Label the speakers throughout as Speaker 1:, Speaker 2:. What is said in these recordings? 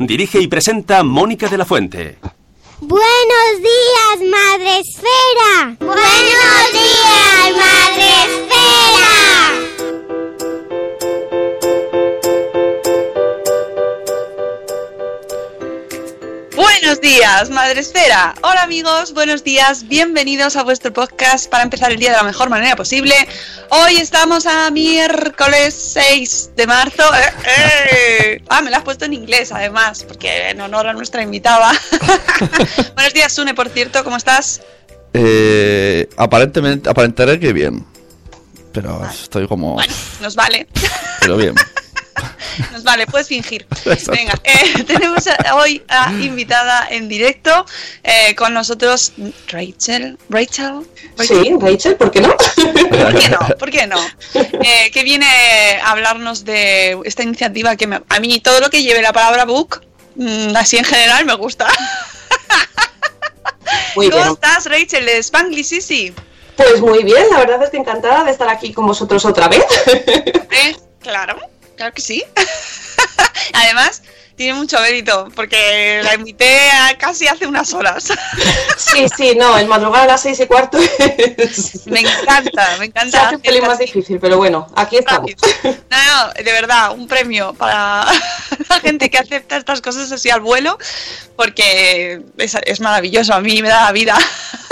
Speaker 1: Dirige y presenta Mónica de la Fuente.
Speaker 2: Buenos días, Madre Esfera. Buenos días, Madre Esfera.
Speaker 3: Buenos días, Madre Esfera. Hola amigos, buenos días, bienvenidos a vuestro podcast para empezar el día de la mejor manera posible. Hoy estamos a miércoles 6 de marzo. ¡Eh, eh! Ah, me lo has puesto en inglés además, porque en honor a nuestra invitada. buenos días, Sune, por cierto, ¿cómo estás?
Speaker 4: Eh, aparentemente, aparentaré que bien. Pero estoy como.
Speaker 3: Bueno, nos vale.
Speaker 4: Pero bien.
Speaker 3: Nos vale, puedes fingir. Venga, eh, tenemos a- hoy a invitada en directo eh, con nosotros Rachel. Rachel.
Speaker 5: Sí, Rachel, ¿por qué no?
Speaker 3: ¿Por qué no? ¿Por qué no? Eh, que viene a hablarnos de esta iniciativa que me- a mí todo lo que lleve la palabra book, mm, así en general, me gusta.
Speaker 5: Muy
Speaker 3: ¿Cómo
Speaker 5: bien.
Speaker 3: estás, Rachel? ¿De Spanglish, sí, sí.
Speaker 5: Pues muy bien, la verdad es que encantada de estar aquí con vosotros otra vez.
Speaker 3: ¿Eh? Claro, claro que sí. Además, tiene mucho mérito, porque la invité a casi hace unas horas.
Speaker 5: Sí, sí, no, el madrugar a las seis y cuarto es-
Speaker 3: Me encanta, me
Speaker 5: se
Speaker 3: encanta.
Speaker 5: hace un pelín más difícil, pero bueno, aquí estamos.
Speaker 3: No, no, de verdad, un premio para la gente que acepta estas cosas así al vuelo, porque es, es maravilloso, a mí me da la vida.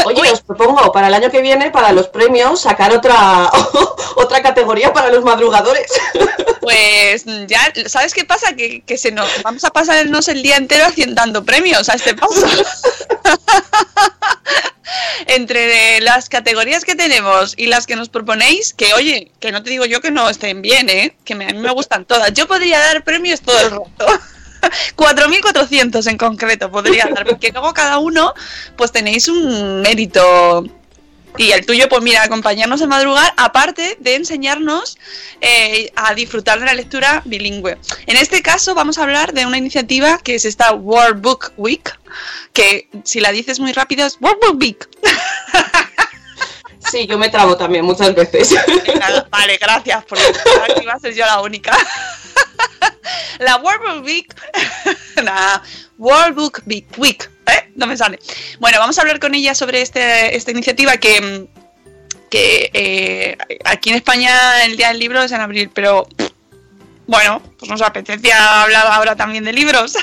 Speaker 5: Oye, os propongo para el año que viene, para los premios, sacar otra otra categoría para los madrugadores.
Speaker 3: Pues ya, ¿sabes qué pasa? Que, que se nos vamos a pasarnos el día entero haciendo, premios a este paso. Entre las categorías que tenemos y las que nos proponéis, que oye, que no te digo yo que no estén bien, ¿eh? que a mí me gustan todas. Yo podría dar premios todo el rato. 4.400 en concreto podría dar, porque luego cada uno pues tenéis un mérito y el tuyo, pues mira, acompañarnos a madrugar, aparte de enseñarnos eh, a disfrutar de la lectura bilingüe. En este caso vamos a hablar de una iniciativa que es esta World Book Week, que si la dices muy rápido es World Book Week.
Speaker 5: Sí, yo me trabo también muchas veces.
Speaker 3: Vale, gracias, porque aquí va a ser yo la única. La World Book Week. Nah, World Book Week. ¿eh? No me sale. Bueno, vamos a hablar con ella sobre este, esta iniciativa que, que eh, aquí en España el Día del Libro es en abril, pero bueno, pues nos apetecía hablar ahora también de libros.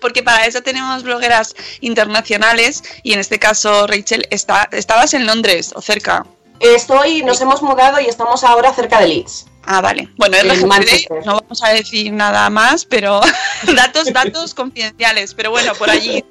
Speaker 3: Porque para eso tenemos blogueras internacionales y en este caso, Rachel, está, estabas en Londres o cerca.
Speaker 5: Estoy, nos hemos mudado y estamos ahora cerca de Leeds.
Speaker 3: Ah, vale. Bueno,
Speaker 5: En
Speaker 3: RGPD, no vamos a decir nada más, pero datos, datos confidenciales, pero bueno, por allí.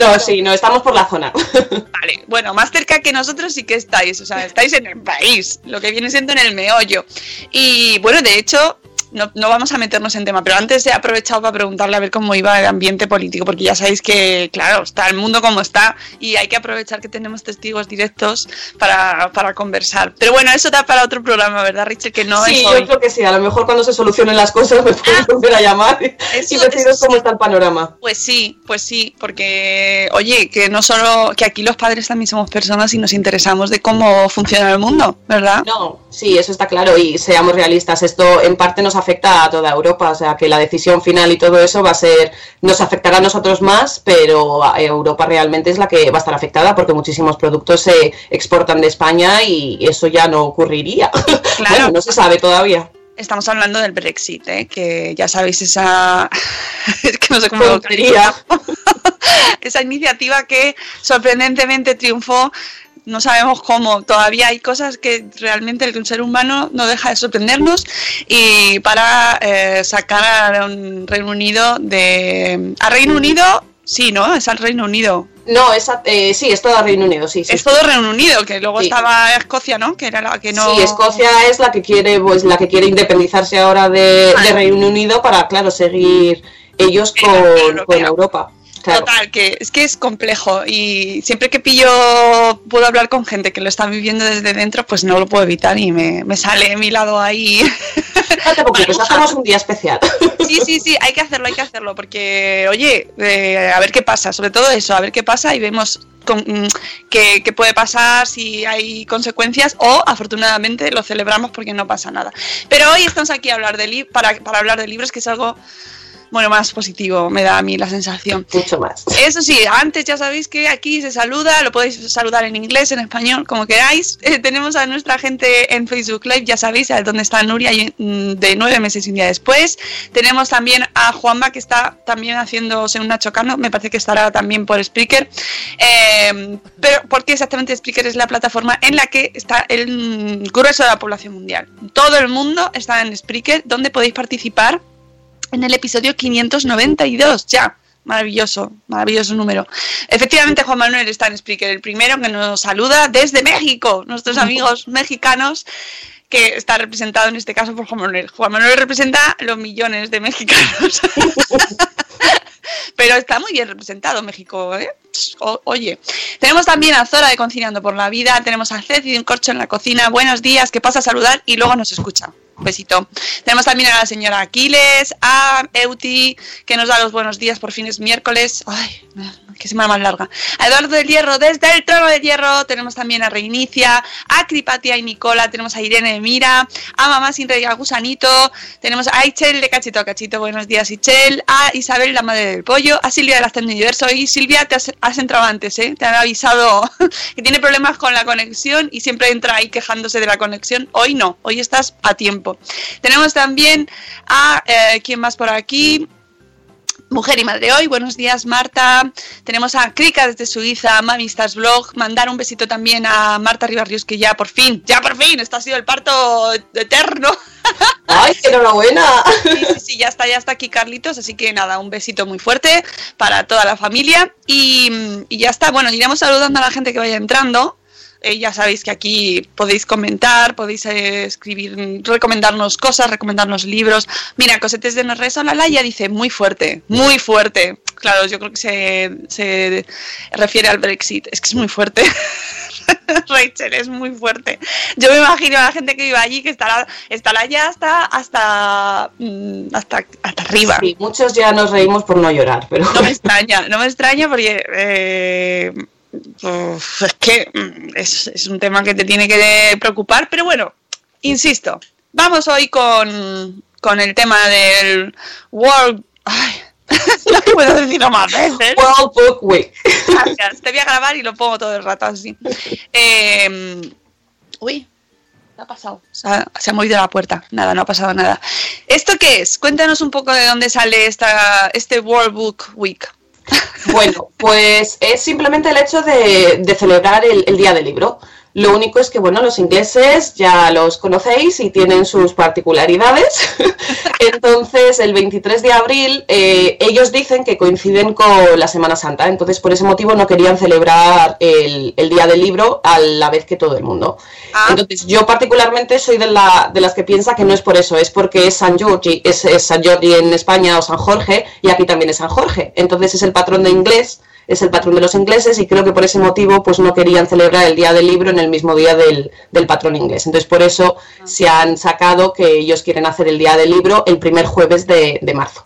Speaker 5: No, sí, no, estamos por la zona.
Speaker 3: Vale, bueno, más cerca que nosotros sí que estáis, o sea, estáis en el país, lo que viene siendo en el meollo. Y bueno, de hecho, no, no vamos a meternos en tema, pero antes he aprovechado para preguntarle a ver cómo iba el ambiente político, porque ya sabéis que, claro, está el mundo como está y hay que aprovechar que tenemos testigos directos para, para conversar. Pero bueno, eso da para otro programa, ¿verdad, Richard? Que no
Speaker 5: sí,
Speaker 3: es
Speaker 5: yo creo que sí, a lo mejor cuando se solucionen las cosas me puedes volver a llamar y
Speaker 3: Eso-
Speaker 5: deciros
Speaker 3: eso
Speaker 5: cómo está el panorama.
Speaker 3: Pues sí, pues sí, porque, oye, que no solo, que aquí los padres también somos personas y nos interesamos de cómo funciona el mundo, ¿verdad?
Speaker 5: No, sí, eso está claro y seamos realistas, esto en parte nos afecta afecta a toda Europa, o sea que la decisión final y todo eso va a ser, nos afectará a nosotros más, pero Europa realmente es la que va a estar afectada porque muchísimos productos se exportan de España y eso ya no ocurriría.
Speaker 3: Claro.
Speaker 5: Bueno, no se sabe todavía.
Speaker 3: Estamos hablando del Brexit, ¿eh? que ya sabéis esa... es que no sé cómo lo esa iniciativa que sorprendentemente triunfó. No sabemos cómo. Todavía hay cosas que realmente el ser humano no deja de sorprendernos. Y para eh, sacar a un Reino Unido de. A Reino Unido, sí, ¿no? Es al Reino Unido.
Speaker 5: No, esa, eh, sí, es todo Reino Unido, sí, sí.
Speaker 3: Es todo Reino Unido, que luego
Speaker 5: Sí.
Speaker 3: estaba Escocia, ¿no? Que era la que no.
Speaker 5: Sí, Escocia es la que quiere, pues la que quiere independizarse ahora de, de Reino Unido para, claro, seguir ellos con, con Europa. Claro.
Speaker 3: Total, que es que es complejo y siempre que pillo, puedo hablar con gente que lo está viviendo desde dentro, pues no lo puedo evitar y me, me sale mi lado ahí.
Speaker 5: No te preocupes, hacemos un día especial.
Speaker 3: Sí, sí, sí, hay que hacerlo, hay que hacerlo, porque, oye, eh, a ver qué pasa, sobre todo eso, a ver qué pasa y vemos mm, qué, qué puede pasar, si hay consecuencias o afortunadamente lo celebramos porque no pasa nada. Pero hoy estamos aquí a hablar de para, para hablar de libros, que es algo, bueno, más positivo, me da a mí la sensación.
Speaker 5: Mucho más.
Speaker 3: Eso sí, antes ya sabéis que aquí se saluda, lo podéis saludar en inglés, en español, como queráis. Eh, tenemos a nuestra gente en Facebook Live, ya sabéis, a donde está Nuria mm, de nueve meses y un día después. Tenemos también a Juanma que está también haciéndose una chocano, me parece que estará también por Spreaker. Eh, pero porque exactamente Spreaker es la plataforma en la que está el mm, grueso de la población mundial. Todo el mundo está en Spreaker, donde podéis participar en el episodio 592, ya. Maravilloso, maravilloso número. Efectivamente, Juan Manuel está en Spreaker, el primero que nos saluda desde México, nuestros amigos mexicanos, que está representado en este caso por Juan Manuel. Juan Manuel representa los millones de mexicanos. Pero está muy bien representado México, ¿eh? Oye, tenemos también a Zora de Cocinando por la Vida, tenemos a Ceci de un corcho en la cocina, buenos días, que pasa a saludar y luego nos escucha. Besito. Tenemos también a la señora Aquiles, a Euti, que nos da los buenos días por fines miércoles. Ay, qué semana más larga. A Eduardo del Hierro, desde el trono del Hierro. Tenemos también a Reinicia, a Cripatia y Nicola. Tenemos a Irene de Mira, a Mamá sin Rey, a Gusanito. Tenemos a Ichel de Cachito a Cachito. Buenos días, Ichel. A Isabel, la madre del pollo. A Silvia del Ascend Universo. Y Silvia, te has entrado antes, ¿eh? Te han avisado que tiene problemas con la conexión y siempre entra ahí quejándose de la conexión. Hoy no, hoy estás a tiempo. Tenemos también a, eh, ¿quién más por aquí? Mujer y Madre Hoy, buenos días Marta. Tenemos a Krika desde Suiza, Mamistas Blog. Mandar un besito también a Marta Ribarrios, que ya por fin, ya por fin, esto ha sido el parto eterno.
Speaker 5: ¡Ay, qué enhorabuena!
Speaker 3: Sí, sí, sí, ya está, ya está aquí Carlitos, así que nada, un besito muy fuerte para toda la familia. Y, y ya está, bueno, iremos saludando a la gente que vaya entrando. Eh, ya sabéis que aquí podéis comentar, podéis eh, escribir, recomendarnos cosas, recomendarnos libros. Mira, Cosetes de Norresa la ya dice muy fuerte, muy fuerte. Claro, yo creo que se, se refiere al Brexit. Es que es muy fuerte. Rachel, es muy fuerte. Yo me imagino a la gente que vive allí que estará, estará ya hasta, hasta, mm, hasta, hasta arriba.
Speaker 5: Sí, muchos ya nos reímos por no llorar, pero
Speaker 3: No me extraña, no me extraña porque eh, uf, es que mm, es, es un tema que te tiene que preocupar, pero bueno, insisto, vamos hoy con, con el tema del World... Ay, no puedo decirlo más veces.
Speaker 5: World Book Week.
Speaker 3: Gracias, te voy a grabar y lo pongo todo el rato así. Eh, uy, ¿qué ha pasado? Se ha, se ha movido la puerta. Nada, no ha pasado nada. ¿Esto qué es? Cuéntanos un poco de dónde sale esta, este World Book Week.
Speaker 5: Bueno, pues es simplemente el hecho de, de celebrar el, el Día del Libro. Lo único es que, bueno, los ingleses ya los conocéis y tienen sus particularidades. Entonces, el 23 de abril, eh, ellos dicen que coinciden con la Semana Santa. Entonces, por ese motivo no querían celebrar el, el Día del Libro a la vez que todo el mundo. Entonces, yo particularmente soy de, la, de las que piensa que no es por eso, es porque es San Jordi, es, es San Jordi en España o San Jorge, y aquí también es San Jorge. Entonces, es el patrón de inglés es el patrón de los ingleses y creo que por ese motivo pues no querían celebrar el Día del Libro en el mismo día del, del patrón inglés. Entonces por eso se han sacado que ellos quieren hacer el Día del Libro el primer jueves de, de marzo.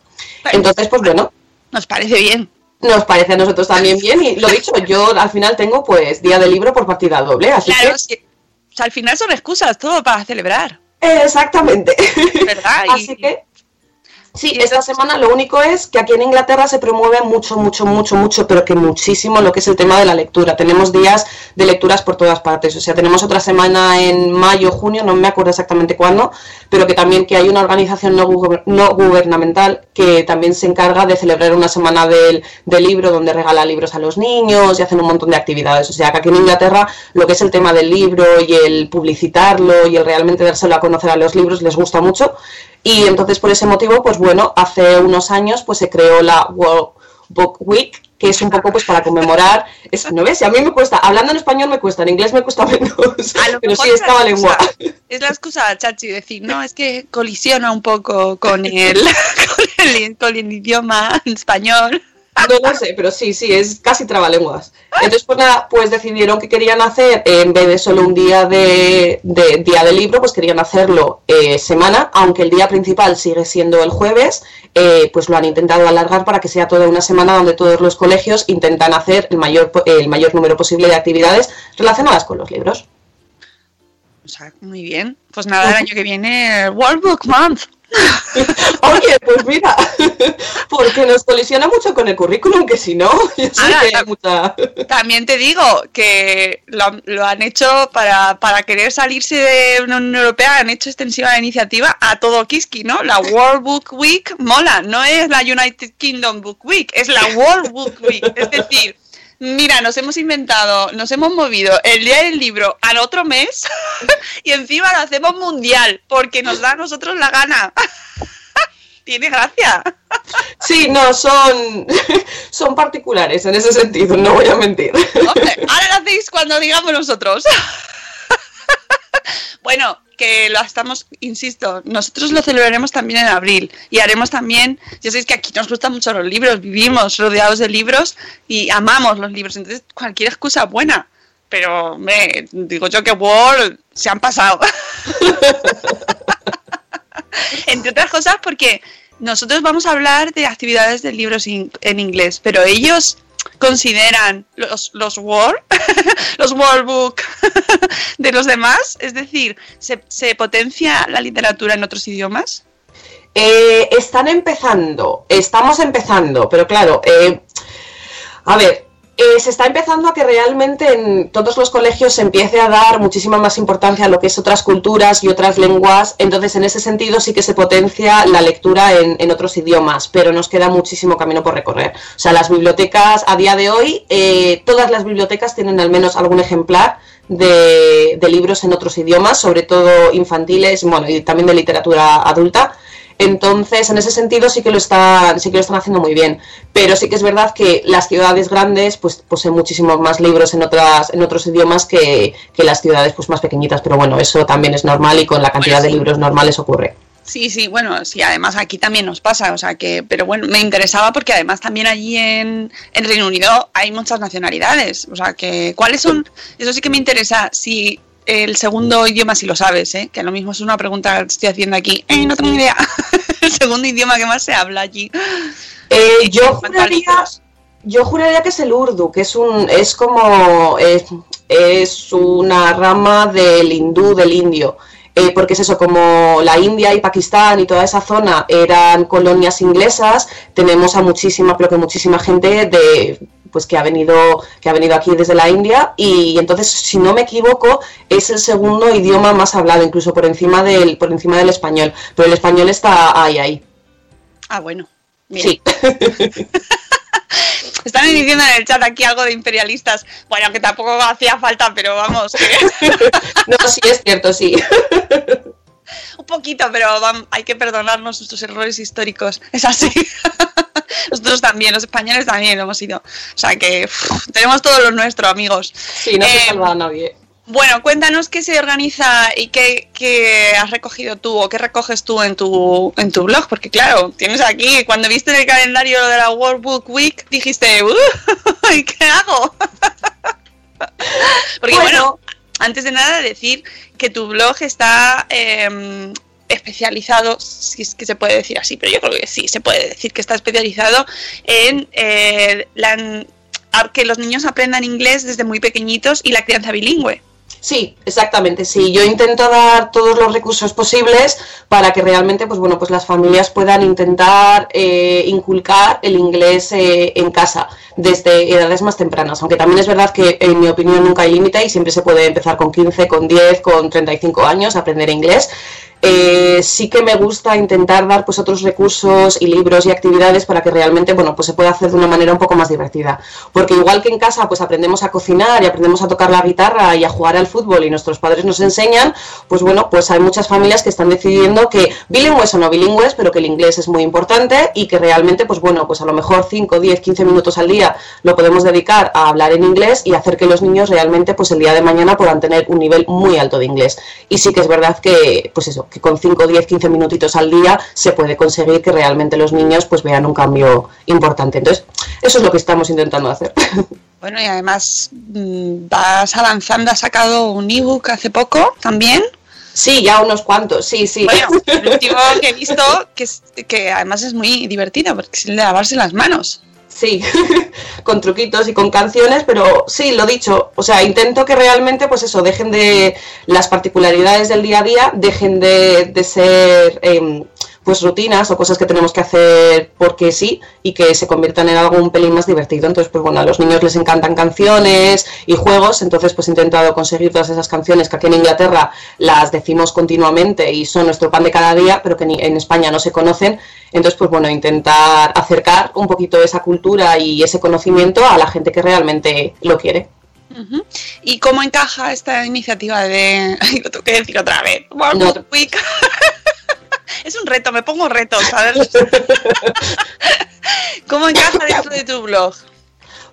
Speaker 5: Entonces pues bueno.
Speaker 3: Nos parece bien.
Speaker 5: Nos parece a nosotros también bien y lo dicho, yo al final tengo pues Día del Libro por partida doble, así
Speaker 3: Claro,
Speaker 5: que...
Speaker 3: O sea, al final son excusas, todo para celebrar.
Speaker 5: Exactamente.
Speaker 3: ¿Verdad? Y-
Speaker 5: Así que Sí, esta semana lo único es que aquí en Inglaterra se promueve mucho, mucho, mucho, mucho, pero que muchísimo lo que es el tema de la lectura. Tenemos días de lecturas por todas partes. O sea, tenemos otra semana en mayo, junio, no me acuerdo exactamente cuándo, pero que también que hay una organización no, guber- no gubernamental que también se encarga de celebrar una semana del, del libro donde regala libros a los niños y hacen un montón de actividades. O sea, que aquí en Inglaterra lo que es el tema del libro y el publicitarlo y el realmente dárselo a conocer a los libros les gusta mucho. Y entonces por ese motivo, pues bueno, hace unos años pues se creó la World Book Week, que es un poco pues para conmemorar, es, ¿no ves? Y a mí me cuesta, hablando en español me cuesta, en inglés me cuesta menos, pero
Speaker 3: mejor
Speaker 5: sí
Speaker 3: es
Speaker 5: estaba lengua.
Speaker 3: Es la excusa, Chachi, decir, no, es que colisiona un poco con el, con el, con el idioma español.
Speaker 5: No lo sé, pero sí, sí, es casi trabalenguas. Entonces, pues nada, pues decidieron que querían hacer, eh, en vez de solo un día de, día del libro, pues querían hacerlo eh, semana, aunque el día principal sigue siendo el jueves, eh, pues lo han intentado alargar para que sea toda una semana donde todos los colegios intentan hacer el mayor, el mayor número posible de actividades relacionadas con los libros.
Speaker 3: O sea, muy bien. Pues nada, el año que viene, World Book Month.
Speaker 5: Oye, pues mira, porque nos colisiona mucho con el currículum, que si no, yo sé
Speaker 3: Ahora,
Speaker 5: que hay mucha...
Speaker 3: También te digo que lo, lo han hecho para, para querer salirse de la Unión Europea, han hecho extensiva la iniciativa a todo Kiski, ¿no? La World Book Week mola, no es la United Kingdom Book Week, es la World Book Week. Es decir, mira, nos hemos inventado, nos hemos movido el día del libro al otro mes y encima lo hacemos mundial porque nos da a nosotros la gana. Tiene gracia.
Speaker 5: Sí, no, son, son particulares en ese sentido, no voy a mentir.
Speaker 3: Hombre, ahora lo hacéis cuando digamos nosotros. bueno, que lo estamos, insisto, nosotros lo celebraremos también en abril y haremos también, ya sabéis que aquí nos gustan mucho los libros, vivimos rodeados de libros y amamos los libros, entonces cualquier excusa buena. Pero me digo yo que Word se han pasado. Entre otras cosas porque nosotros vamos a hablar de actividades de libros in- en inglés, pero ellos consideran los, los los World Book de los demás, es decir, ¿se, se potencia la literatura en otros idiomas?
Speaker 5: Eh, están empezando, estamos empezando, pero claro, eh, a ver, eh, se está empezando a que realmente en todos los colegios se empiece a dar muchísima más importancia a lo que es otras culturas y otras lenguas, entonces en ese sentido sí que se potencia la lectura en, en otros idiomas, pero nos queda muchísimo camino por recorrer. O sea, las bibliotecas a día de hoy, eh, todas las bibliotecas tienen al menos algún ejemplar de, de libros en otros idiomas, sobre todo infantiles, bueno, y también de literatura adulta. Entonces, en ese sentido sí que lo están, sí que lo están haciendo muy bien. Pero sí que es verdad que las ciudades grandes pues poseen muchísimos más libros en otras, en otros idiomas que, que las ciudades pues más pequeñitas. Pero bueno, eso también es normal y con la cantidad de libros normales ocurre.
Speaker 3: Sí, sí, bueno, sí, además aquí también nos pasa, o sea que, pero bueno, me interesaba porque además también allí en, en Reino Unido hay muchas nacionalidades, o sea que, ¿cuáles son? Eso sí que me interesa, si el segundo idioma si lo sabes, ¿eh? que lo mismo es una pregunta que estoy haciendo aquí, eh, no tengo ni idea, el segundo idioma que más se habla allí.
Speaker 5: Eh, juraría, yo juraría que es el urdu, que es un, es como, es, es una rama del hindú, del indio. Eh, porque es eso, como la India y Pakistán y toda esa zona eran colonias inglesas, tenemos a muchísima, pero que muchísima gente de pues que ha venido que ha venido aquí desde la India y entonces si no me equivoco es el segundo idioma más hablado incluso por encima del por encima del español pero el español está ahí ahí
Speaker 3: Ah, bueno. Mira.
Speaker 5: sí
Speaker 3: Están diciendo en el chat aquí algo de imperialistas. Bueno, que tampoco hacía falta, pero vamos,
Speaker 5: no sí es cierto sí
Speaker 3: un poquito, pero hay que perdonarnos nuestros errores históricos. Es así. Nosotros también, los españoles también lo hemos sido. O sea que tenemos todo lo nuestro, amigos.
Speaker 5: sí no se
Speaker 3: Eh,
Speaker 5: salva a nadie
Speaker 3: Bueno, cuéntanos qué se organiza y qué, qué has recogido tú o qué recoges tú en tu, en tu blog, porque claro, tienes aquí, cuando viste en el calendario de la World Book Week, dijiste, "Uh, ¿y qué hago? porque bueno, antes de nada decir que tu blog está em, especializado, si es que se puede decir así, pero yo creo que sí, se puede decir que está especializado en eh, que los niños aprendan inglés desde muy pequeñitos y la crianza bilingüe.
Speaker 5: Sí, exactamente. Sí, yo intento dar todos los recursos posibles para que realmente, pues bueno, pues las familias puedan intentar eh, inculcar el inglés eh, en casa desde edades más tempranas. Aunque también es verdad que, en mi opinión, nunca hay límite y siempre se puede empezar con 15, con 10, con 35 años a aprender inglés. Eh, sí que me gusta intentar dar pues otros recursos y libros y actividades para que realmente bueno pues se pueda hacer de una manera un poco más divertida. Porque igual que en casa pues aprendemos a cocinar y aprendemos a tocar la guitarra y a jugar al fútbol y nuestros padres nos enseñan pues bueno pues hay muchas familias que están decidiendo que bilingües o no bilingües pero que el inglés es muy importante y que realmente pues bueno pues a lo mejor 5, 10, 15 minutos al día lo podemos dedicar a hablar en inglés y hacer que los niños realmente pues el día de mañana puedan tener un nivel muy alto de inglés. Y sí que es verdad que pues eso que con 5, 10, 15 minutitos al día se puede conseguir que realmente los niños pues vean un cambio importante. Entonces, eso es lo que estamos intentando hacer.
Speaker 3: Bueno, y además mm, vas avanzando, has sacado un ebook hace poco también.
Speaker 5: Sí, ya unos cuantos, sí, sí.
Speaker 3: Bueno, el último que he visto, que, es- que además es muy divertido, porque es el de lavarse las manos.
Speaker 5: Sí, con truquitos y con canciones, pero sí, lo dicho, o sea, intento que realmente, pues eso, dejen de las particularidades del día a día, dejen de, de ser em, pues rutinas o cosas que tenemos que hacer porque sí y que se conviertan en algo un pelín más divertido. Entonces, pues bueno, a los niños les encantan canciones y juegos, entonces pues he intentado conseguir todas esas canciones que aquí en Inglaterra las decimos continuamente y son nuestro pan de cada día, pero que ni- en España no se conocen. Entonces, pues bueno, intentar acercar un poquito esa cultura y ese conocimiento a la gente que realmente lo quiere.
Speaker 3: ¿Y cómo encaja esta iniciativa de... Ay, lo tengo que decir otra vez. World
Speaker 5: No.
Speaker 3: Es un reto, me pongo retos, ¿sabes? ¿Cómo encaja dentro de tu blog?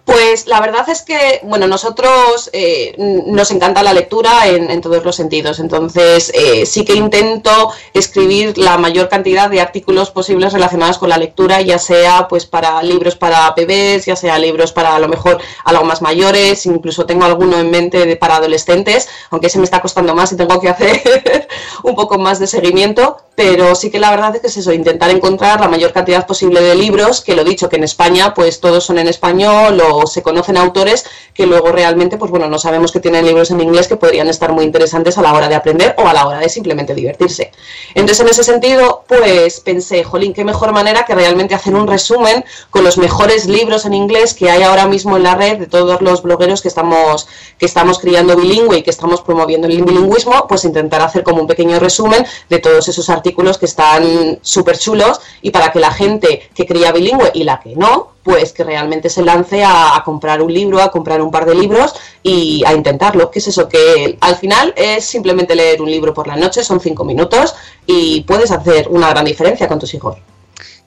Speaker 5: Pues la verdad es que, bueno, nosotros eh, nos encanta la lectura en, en todos los sentidos, entonces eh, sí que intento escribir la mayor cantidad de artículos posibles relacionados con la lectura, ya sea pues para libros para bebés, ya sea libros para a lo mejor algo más mayores, incluso tengo alguno en mente de- para adolescentes, aunque se me está costando más y tengo que hacer un poco más de seguimiento, pero sí que la verdad es que es eso, intentar encontrar la mayor cantidad posible de libros, que lo dicho, que en España pues todos son en español o se conocen autores que luego realmente pues bueno, no sabemos que tienen libros en inglés que podrían estar muy interesantes a la hora de aprender o a la hora de simplemente divertirse. Entonces en ese sentido pues pensé, jolín, qué mejor manera que realmente hacer un resumen con los mejores libros en inglés que hay ahora mismo en la red de todos los blogueros que estamos, que estamos criando bilingüe y que estamos promoviendo el bilingüismo, pues intentar hacer como un pequeño resumen de todos esos artículos que están súper chulos y para que la gente que cría bilingüe y la que no, pues que realmente se lance a, comprar un libro, a comprar un par de libros y a intentarlo. ¿Qué es eso? Que al final es simplemente leer un libro por la noche, son cinco minutos y puedes hacer una gran diferencia con tus hijos.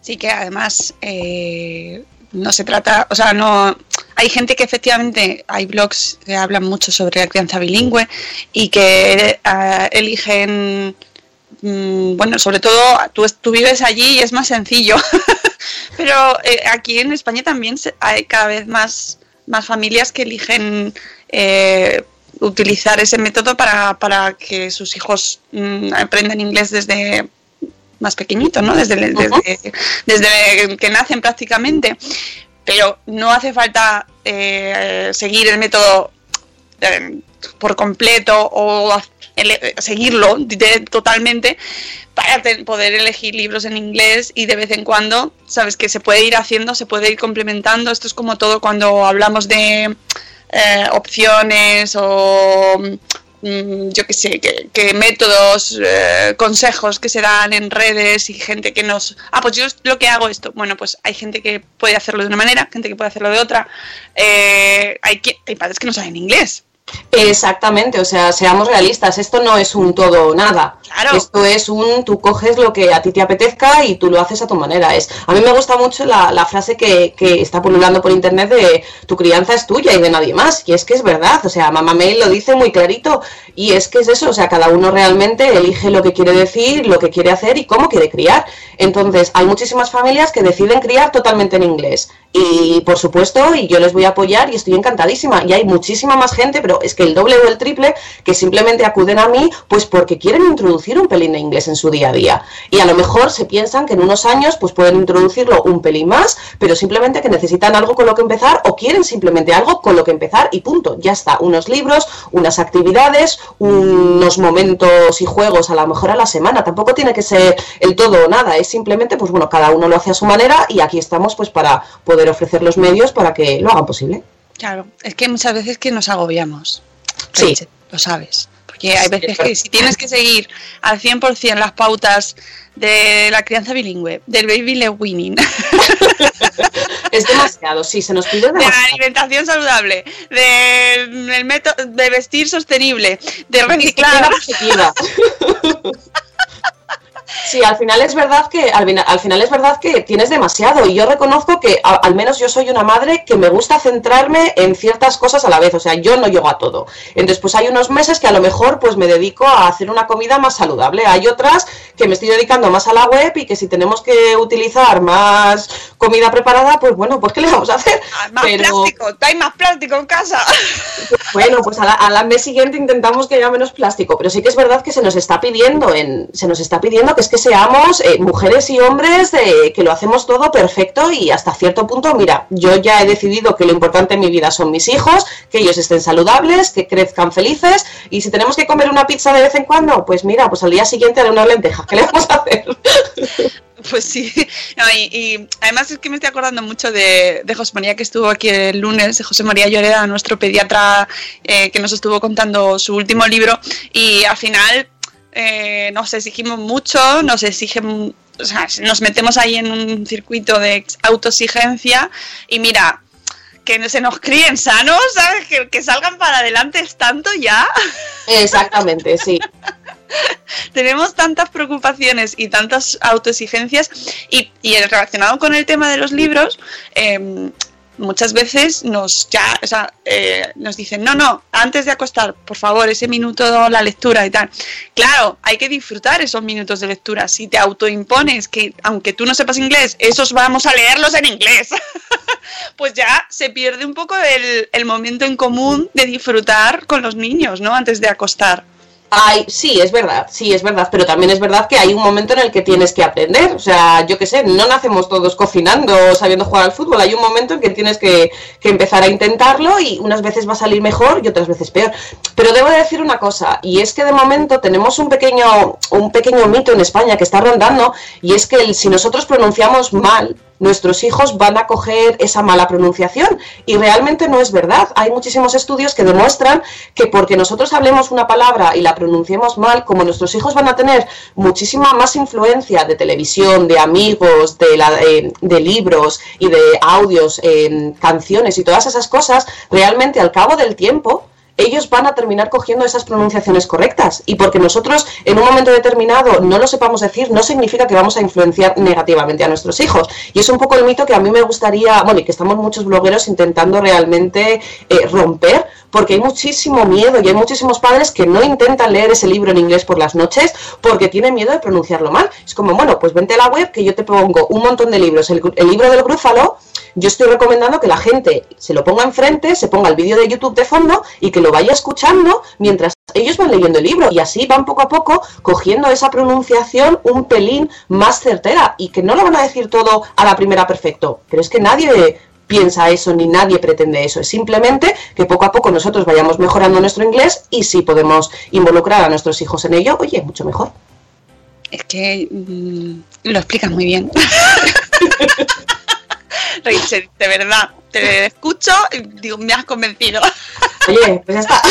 Speaker 3: Sí, que además eh, no se trata, o sea, no. Hay gente que efectivamente, hay blogs que hablan mucho sobre la crianza bilingüe y que eh, eligen, mm, bueno, sobre todo tú, tú vives allí y es más sencillo, pero eh, aquí en España también se- hay cada vez más, más familias que eligen eh, utilizar ese método para, para que sus hijos mm, aprendan inglés desde más pequeñitos, ¿no? Desde, desde, desde que nacen prácticamente. Pero no hace falta eh, seguir el método por completo o seguirlo de- totalmente para poder elegir libros en inglés y de vez en cuando, sabes que se puede ir haciendo, se puede ir complementando. Esto es como todo cuando hablamos de eh, opciones o mm, yo qué sé, que, métodos, eh, consejos que se dan en redes y gente que nos... Ah, pues yo lo que hago esto. Bueno, pues hay gente que puede hacerlo de una manera, gente que puede hacerlo de otra. Eh, hay, que, hay padres que no saben inglés.
Speaker 5: Exactamente, o sea, seamos realistas, esto no es un todo o nada.
Speaker 3: Claro.
Speaker 5: Esto es un, tú coges lo que a ti te apetezca y tú lo haces a tu manera. Es, a mí me gusta mucho la, la frase que, que está pululando por internet de tu crianza es tuya y de nadie más. Y es que es verdad, o sea, Mamá Mail lo dice muy clarito. Y es que es eso, o sea, cada uno realmente elige lo que quiere decir, lo que quiere hacer y cómo quiere criar. Entonces, hay muchísimas familias que deciden criar totalmente en inglés. Y por supuesto, y yo les voy a apoyar y estoy encantadísima. Y hay muchísima más gente, pero es que el doble o el triple que simplemente acuden a mí pues porque quieren introducir un pelín de inglés en su día a día. Y a lo mejor se piensan que en unos años pues pueden introducirlo un pelín más, pero simplemente que necesitan algo con lo que empezar o quieren simplemente algo con lo que empezar y punto, ya está, unos libros, unas actividades, unos momentos y juegos a lo mejor a la semana, tampoco tiene que ser el todo o nada, es simplemente pues bueno, cada uno lo hace a su manera y aquí estamos pues para poder ofrecer los medios para que lo hagan posible.
Speaker 3: Claro, es que muchas veces que nos agobiamos.
Speaker 5: Sí.
Speaker 3: Lo sabes. Porque hay veces que si tienes que seguir al 100% las pautas de la crianza bilingüe, del baby led winning,
Speaker 5: Es demasiado, sí, se nos pide
Speaker 3: de la
Speaker 5: demasiado.
Speaker 3: alimentación saludable, de, del método, de vestir sostenible, de reciclar.
Speaker 5: Sí, al final es verdad que al, final es verdad que tienes demasiado y yo reconozco que a- al menos yo soy una madre que me gusta centrarme en ciertas cosas a la vez, o sea, yo no llego a todo. Entonces, pues hay unos meses que a lo mejor pues me dedico a hacer una comida más saludable, hay otras que me estoy dedicando más a la web y que si tenemos que utilizar más comida preparada, pues bueno, pues qué le vamos a hacer.
Speaker 3: Ah, Más plástico, hay más plástico en casa.
Speaker 5: Bueno, pues a la, a la mes siguiente intentamos que haya menos plástico, pero sí que es verdad que se nos está pidiendo, en, se nos está pidiendo es que seamos eh, mujeres y hombres de que lo hacemos todo perfecto y hasta cierto punto, mira, yo ya he decidido que lo importante en mi vida son mis hijos, que ellos estén saludables, que crezcan felices y si tenemos que comer una pizza de vez en cuando, pues mira, pues al día siguiente haré unas lentejas, ¿qué le vamos a hacer?
Speaker 3: Pues sí, y además es que me estoy acordando mucho de, de José María que estuvo aquí el lunes, de José María Lloreda, nuestro pediatra eh, que nos estuvo contando su último libro y al final eh, nos exigimos mucho, nos exigen, o sea, nos metemos ahí en un circuito de ex- autoexigencia y mira, que se nos críen sanos, ¿sabes? Que, que salgan para adelante es tanto ya.
Speaker 5: Exactamente, sí.
Speaker 3: tenemos tantas preocupaciones y tantas autoexigencias y, y el relacionado con el tema de los libros eh, muchas veces nos ya o sea, eh, nos dicen no no antes de acostar por favor ese minuto la lectura y tal claro hay que disfrutar esos minutos de lectura. Si te autoimpones que aunque tú no sepas inglés esos vamos a leerlos en inglés pues ya se pierde un poco el, el momento en común de disfrutar con los niños no antes de acostar
Speaker 5: Sí, es verdad, sí, es verdad, pero también es verdad que hay un momento en el que tienes que aprender, o sea, yo qué sé, no nacemos todos cocinando o sabiendo jugar al fútbol, hay un momento en que tienes que, que empezar a intentarlo y unas veces va a salir mejor y otras veces peor. Pero debo de decir una cosa, y es que de momento tenemos un pequeño, un pequeño mito en España que está rondando, y es que el- si nosotros pronunciamos mal, nuestros hijos van a coger esa mala pronunciación y realmente no es verdad. Hay muchísimos estudios que demuestran que porque nosotros hablemos una palabra y la pronunciemos mal, como nuestros hijos van a tener muchísima más influencia de televisión, de amigos, de, la- eh, de libros y de audios, eh, canciones y todas esas cosas, realmente al cabo del tiempo ellos van a terminar cogiendo esas pronunciaciones correctas. Y porque nosotros en un momento determinado no lo sepamos decir, no significa que vamos a influenciar negativamente a nuestros hijos. Y es un poco el mito que a mí me gustaría, bueno, y que estamos muchos blogueros intentando realmente eh, romper, porque hay muchísimo miedo y hay muchísimos padres que no intentan leer ese libro en inglés por las noches porque tienen miedo de pronunciarlo mal. Es como, bueno, pues vente a la web que yo te pongo un montón de libros. El, libro del grúfalo yo estoy recomendando que la gente se lo ponga enfrente, se ponga el vídeo de YouTube de fondo y que lo vaya escuchando mientras ellos van leyendo el libro y así van poco a poco cogiendo esa pronunciación un pelín más certera y que no lo van a decir todo a la primera perfecto, pero es que nadie piensa eso ni nadie pretende eso, es simplemente que poco a poco nosotros vayamos mejorando nuestro inglés y si podemos involucrar a nuestros hijos en ello, oye, mucho mejor.
Speaker 3: Es que mm, lo explicas muy bien. Rachel, de verdad, te escucho y digo, me has convencido.
Speaker 5: Oye, pues ya está.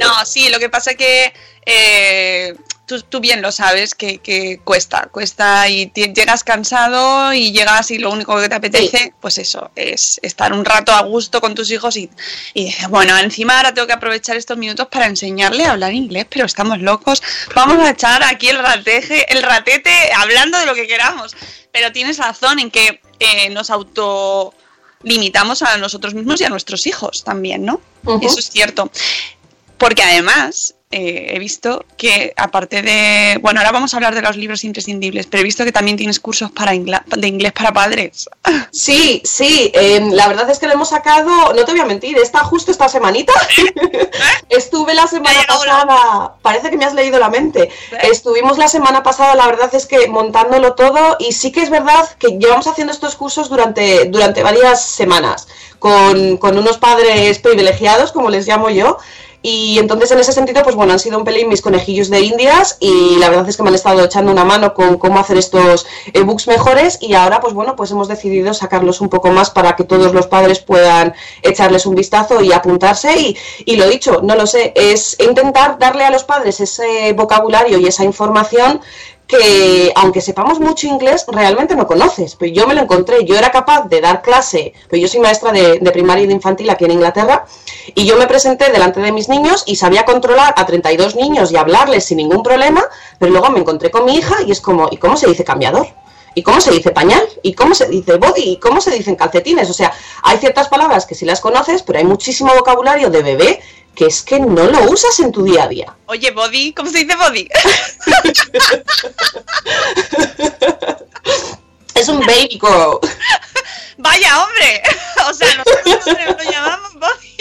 Speaker 3: No, sí, lo que pasa es que eh, tú, tú bien lo sabes que, que cuesta, cuesta y llegas cansado y llegas y lo único que te apetece, pues eso, es estar un rato a gusto con tus hijos y, y dices, bueno, encima ahora tengo que aprovechar estos minutos para enseñarle a hablar inglés, pero estamos locos, vamos a echar aquí el rateje, el ratete hablando de lo que queramos. Pero tienes razón en que eh, nos auto limitamos a nosotros mismos y a nuestros hijos también, ¿no? Eso es cierto. Porque además, eh, he visto que aparte de, bueno, ahora vamos a hablar de los libros imprescindibles, pero he visto que también tienes cursos para ingla- de inglés para padres.
Speaker 5: Sí, sí, eh, la verdad es que lo hemos sacado, no te voy a mentir, está justo esta semanita. Estuve la semana pasada, parece que me has leído la mente. Estuvimos la semana pasada, la verdad es que montándolo todo y sí que es verdad que llevamos haciendo estos cursos durante, durante varias semanas con, con unos padres privilegiados, como les llamo yo. Y entonces en ese sentido, pues bueno, han sido un pelín mis conejillos de indias y la verdad es que me han estado echando una mano con cómo hacer estos ebooks mejores y ahora pues bueno, pues hemos decidido sacarlos un poco más para que todos los padres puedan echarles un vistazo y apuntarse y, y lo dicho, no lo sé, es intentar darle a los padres ese vocabulario y esa información que aunque sepamos mucho inglés, realmente no conoces. Pues yo me lo encontré, yo era capaz de dar clase, pues yo soy maestra de, primaria y de infantil aquí en Inglaterra, y yo me presenté delante de mis niños y sabía controlar a 32 niños y hablarles sin ningún problema, pero luego me encontré con mi hija y es como, ¿y cómo se dice cambiador? ¿Y cómo se dice pañal? ¿Y cómo se dice body? ¿Y cómo se dicen calcetines? O sea, hay ciertas palabras que sí las conoces, pero hay muchísimo vocabulario de bebé que es que no lo usas en tu día a día.
Speaker 3: Oye, body, ¿cómo se dice body?
Speaker 5: Es un baby girl.
Speaker 3: Vaya, hombre. O sea, nosotros lo llamamos body.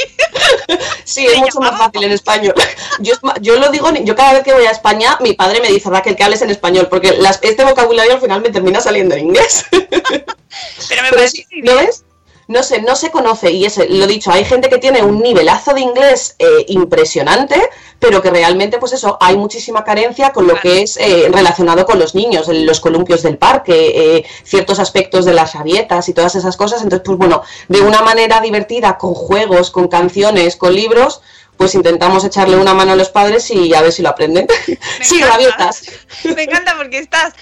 Speaker 5: Sí, es mucho más fácil en español. Yo, yo lo digo, yo cada vez que voy a España, mi padre me dice, Raquel, que hables en español, porque las- este vocabulario al final me termina saliendo en inglés.
Speaker 3: Pero me
Speaker 5: Pero
Speaker 3: parece
Speaker 5: sí, ¿lo ves? No sé, no se conoce, y es lo dicho, hay gente que tiene un nivelazo de inglés eh, impresionante, pero que realmente, pues eso, hay muchísima carencia con lo que es eh, relacionado con los niños, los columpios del parque, eh, ciertos aspectos de las rabietas y todas esas cosas. Entonces, pues bueno, de una manera divertida, con juegos, con canciones, con libros, pues intentamos echarle una mano a los padres y a ver si lo aprenden.
Speaker 3: encanta.
Speaker 5: rabietas.
Speaker 3: Me encanta porque estás.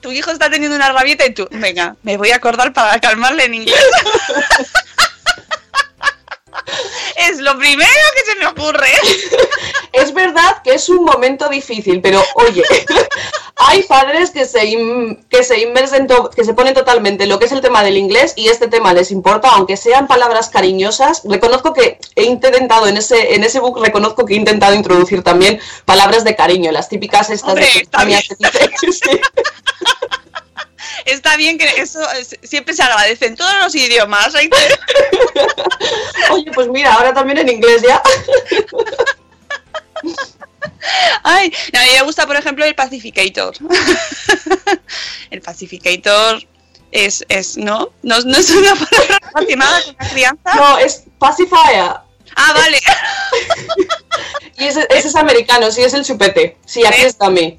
Speaker 3: Tu hijo está teniendo una rabieta y tú, venga, me voy a acordar para calmarle en inglés. es lo primero que se me ocurre.
Speaker 5: Es verdad que es un momento difícil, pero oye, hay padres que se, in- que se inmersen, to- que se ponen totalmente en lo que es el tema del inglés y este tema les importa, aunque sean palabras cariñosas. Reconozco que he intentado en ese, en ese book, reconozco que he intentado introducir también palabras de cariño, las típicas estas
Speaker 3: Hombre,
Speaker 5: de
Speaker 3: está bien.
Speaker 5: sí.
Speaker 3: Está bien que eso es- siempre se agradece en todos los idiomas. que-
Speaker 5: Oye, pues mira, ahora también en inglés ya.
Speaker 3: Ay, a mí me gusta, por ejemplo, el Pacificator. el Pacificator es, es ¿no? ¿no? no es una palabra relacionada con la crianza.
Speaker 5: No, es pacifier.
Speaker 3: Ah, vale.
Speaker 5: Y ese, ese es americano, sí, es el chupete. Sí, aquí está a mí.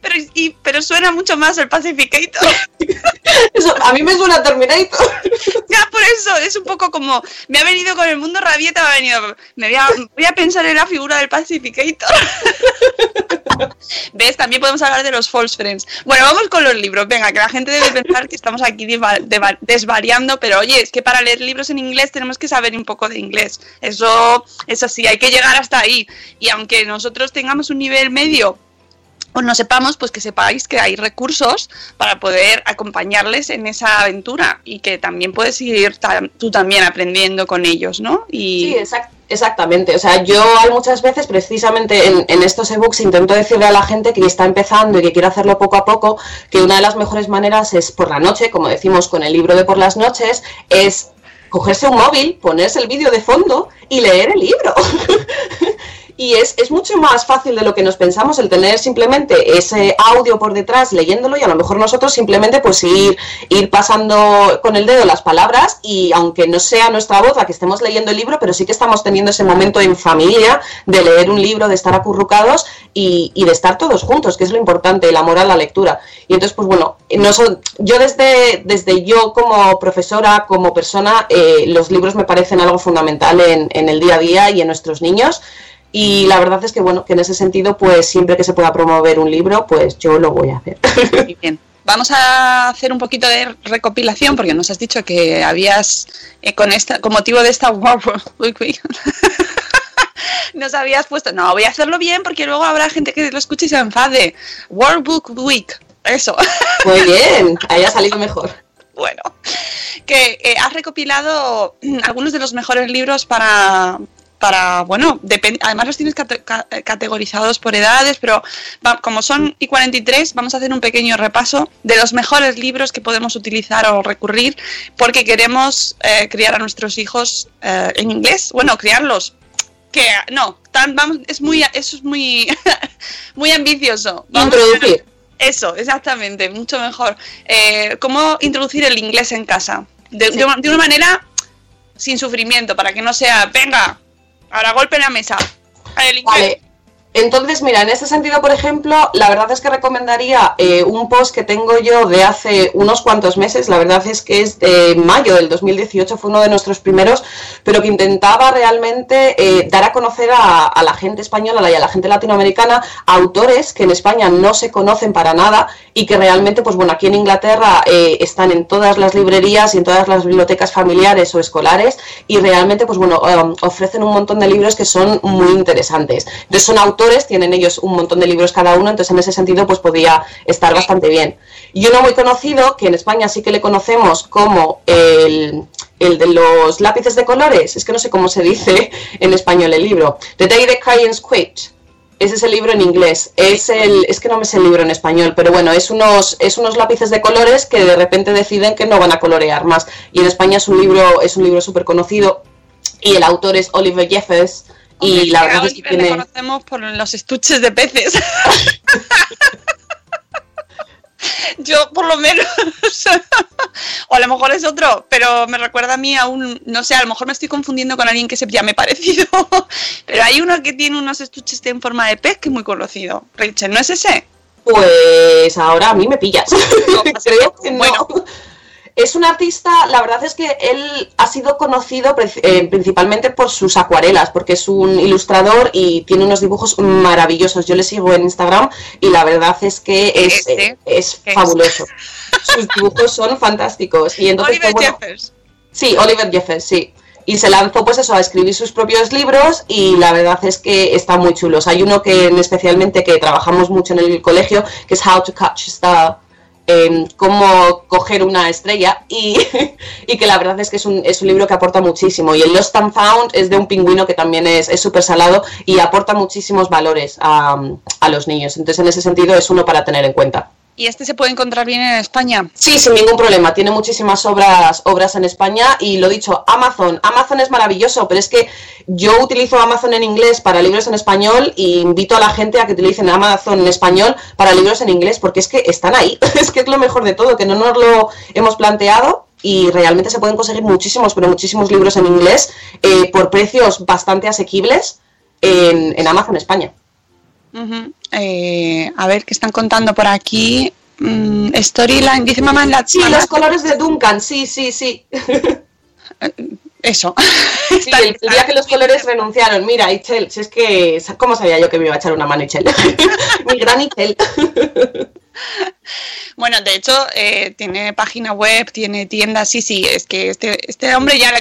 Speaker 3: Pero, y- pero suena mucho más el Pacificator.
Speaker 5: Eso, a mí me suena Terminator.
Speaker 3: Ya, por eso, es un poco como. Me ha venido con el mundo rabieta, me ha venido. Me voy a, voy a pensar en la figura del Pacificator. ¿Ves? También podemos hablar de los false friends. Bueno, vamos con los libros. Venga, que la gente debe pensar que estamos aquí desvariando, pero oye, es que para leer libros en inglés tenemos que saber un poco de inglés. Eso es así, hay que llegar hasta ahí. Y aunque nosotros tengamos un nivel medio o no sepamos, pues que sepáis que hay recursos para poder acompañarles en esa aventura y que también puedes ir tú también aprendiendo con ellos, ¿no? Y
Speaker 5: Sí, exact- exactamente. O sea, yo muchas veces, precisamente en, en estos ebooks, intento decirle a la gente que está empezando y que quiere hacerlo poco a poco, que una de las mejores maneras es por la noche, como decimos con el libro de por las noches, es cogerse un móvil, ponerse el vídeo de fondo y leer el libro. Y es, es mucho más fácil de lo que nos pensamos el tener simplemente ese audio por detrás leyéndolo y a lo mejor nosotros simplemente pues ir, ir pasando con el dedo las palabras y aunque no sea nuestra voz la que estemos leyendo el libro, pero sí que estamos teniendo ese momento en familia de leer un libro, de estar acurrucados y, de estar todos juntos, que es lo importante, el amor a la lectura. Y entonces pues bueno, no son- yo desde, desde yo como profesora, como persona, eh, los libros me parecen algo fundamental en, en el día a día y en nuestros niños. Y la verdad es que, bueno, que en ese sentido, pues siempre que se pueda promover un libro, pues yo lo voy a hacer.
Speaker 3: Muy bien. Vamos a hacer un poquito de recopilación porque nos has dicho que habías, eh, con, esta, con motivo de esta World Book Week, nos habías puesto, no, voy a hacerlo bien porque luego habrá gente que lo escuche y se enfade. World Book Week, eso.
Speaker 5: Muy bien, haya salido mejor.
Speaker 3: Bueno, que eh, has recopilado mm, algunos de los mejores libros para, para bueno, además los tienes cate- eh, categorizados por edades, pero como son y 43, vamos a hacer un pequeño repaso de los mejores libros que podemos utilizar o recurrir porque queremos eh, criar a nuestros hijos eh, en inglés. Bueno, criarlos. Que no, tan, vamos, es muy, eso es muy, muy ambicioso. Vamos a-
Speaker 5: Introducir.
Speaker 3: eso, exactamente, mucho mejor. Eh, ¿Cómo introducir el inglés en casa? De, de una, de una manera sin sufrimiento, para que no sea, venga, ahora golpe en la mesa.
Speaker 5: Vale. Entonces, mira, en ese sentido, por ejemplo, la verdad es que recomendaría eh, un post que tengo yo de hace unos cuantos meses, la verdad es que es de mayo del 2018, fue uno de nuestros primeros, pero que intentaba realmente eh, dar a conocer a la gente española y a la gente latinoamericana autores que en España no se conocen para nada y que realmente, pues bueno, aquí en Inglaterra eh, están en todas las librerías y en todas las bibliotecas familiares o escolares y realmente, pues bueno, um, ofrecen un montón de libros que son muy interesantes. Entonces son autores, tienen ellos un montón de libros cada uno, entonces en ese sentido pues podría estar bastante bien. Y uno muy conocido, que en España sí que le conocemos como el, el de los lápices de colores, es que no sé cómo se dice en español el libro, The Day the Cryans Quit. Ese es el libro en inglés. Es el, es que no me sé el libro en español, pero bueno, es unos, es unos lápices de colores que de repente deciden que no van a colorear más. Y en España es un libro, es un libro súper conocido. Y el autor es Oliver Jeffers. Y la verdad es que tiene.
Speaker 3: conocemos por los estuches de peces. Yo, por lo menos, o a lo mejor es otro, pero me recuerda a mí a un, no sé, a lo mejor me estoy confundiendo con alguien que se llame parecido, pero hay uno que tiene unos estuches en forma de pez que es muy conocido. Rachel, ¿no es ese?
Speaker 5: Pues ahora a mí me pillas. Creo que no. Es un artista, la verdad es que él ha sido conocido eh, principalmente por sus acuarelas, porque es un ilustrador y tiene unos dibujos maravillosos. Yo le sigo en Instagram y la verdad es que es,
Speaker 3: Este,
Speaker 5: es
Speaker 3: ¿qué es?
Speaker 5: fabuloso. Sus dibujos son fantásticos. Y entonces,
Speaker 3: Oliver
Speaker 5: pues, bueno,
Speaker 3: Jeffers.
Speaker 5: Sí, Oliver Jeffers, sí. Y se lanzó pues eso a escribir sus propios libros y la verdad es que están muy chulos. Hay uno que en- especialmente que trabajamos mucho en el colegio, que es How to Catch a Em, cómo coger una estrella y, y que la verdad es que es un, es un libro que aporta muchísimo. Y el Lost and Found es de un pingüino que también es súper salado y aporta muchísimos valores a, a los niños. Entonces en ese sentido es uno para tener en cuenta.
Speaker 3: ¿Y este se puede encontrar bien en España?
Speaker 5: Sí, sin ningún problema. Tiene muchísimas obras, obras en España y lo dicho, Amazon. Amazon es maravilloso, pero es que yo utilizo Amazon en inglés para libros en español y invito a la gente a que utilicen Amazon en español para libros en inglés porque es que están ahí. es que es lo mejor de todo, que no nos lo hemos planteado y realmente se pueden conseguir muchísimos, pero muchísimos libros en inglés eh, por precios bastante asequibles en, en Amazon España.
Speaker 3: Eh, a ver, ¿qué están contando por aquí? Mm, storyline, dice mamá en la
Speaker 5: Sí, los colores de Duncan, sí, sí, sí.
Speaker 3: Eso.
Speaker 5: Sí, el, el día que los colores renunciaron. Mira, Ichel, si es que. ¿Cómo sabía yo que me iba a echar una mano, Ichel? Mi gran Ichel.
Speaker 3: Bueno, de hecho, eh, tiene página web, tiene tiendas, sí, sí, es que este, este hombre ya...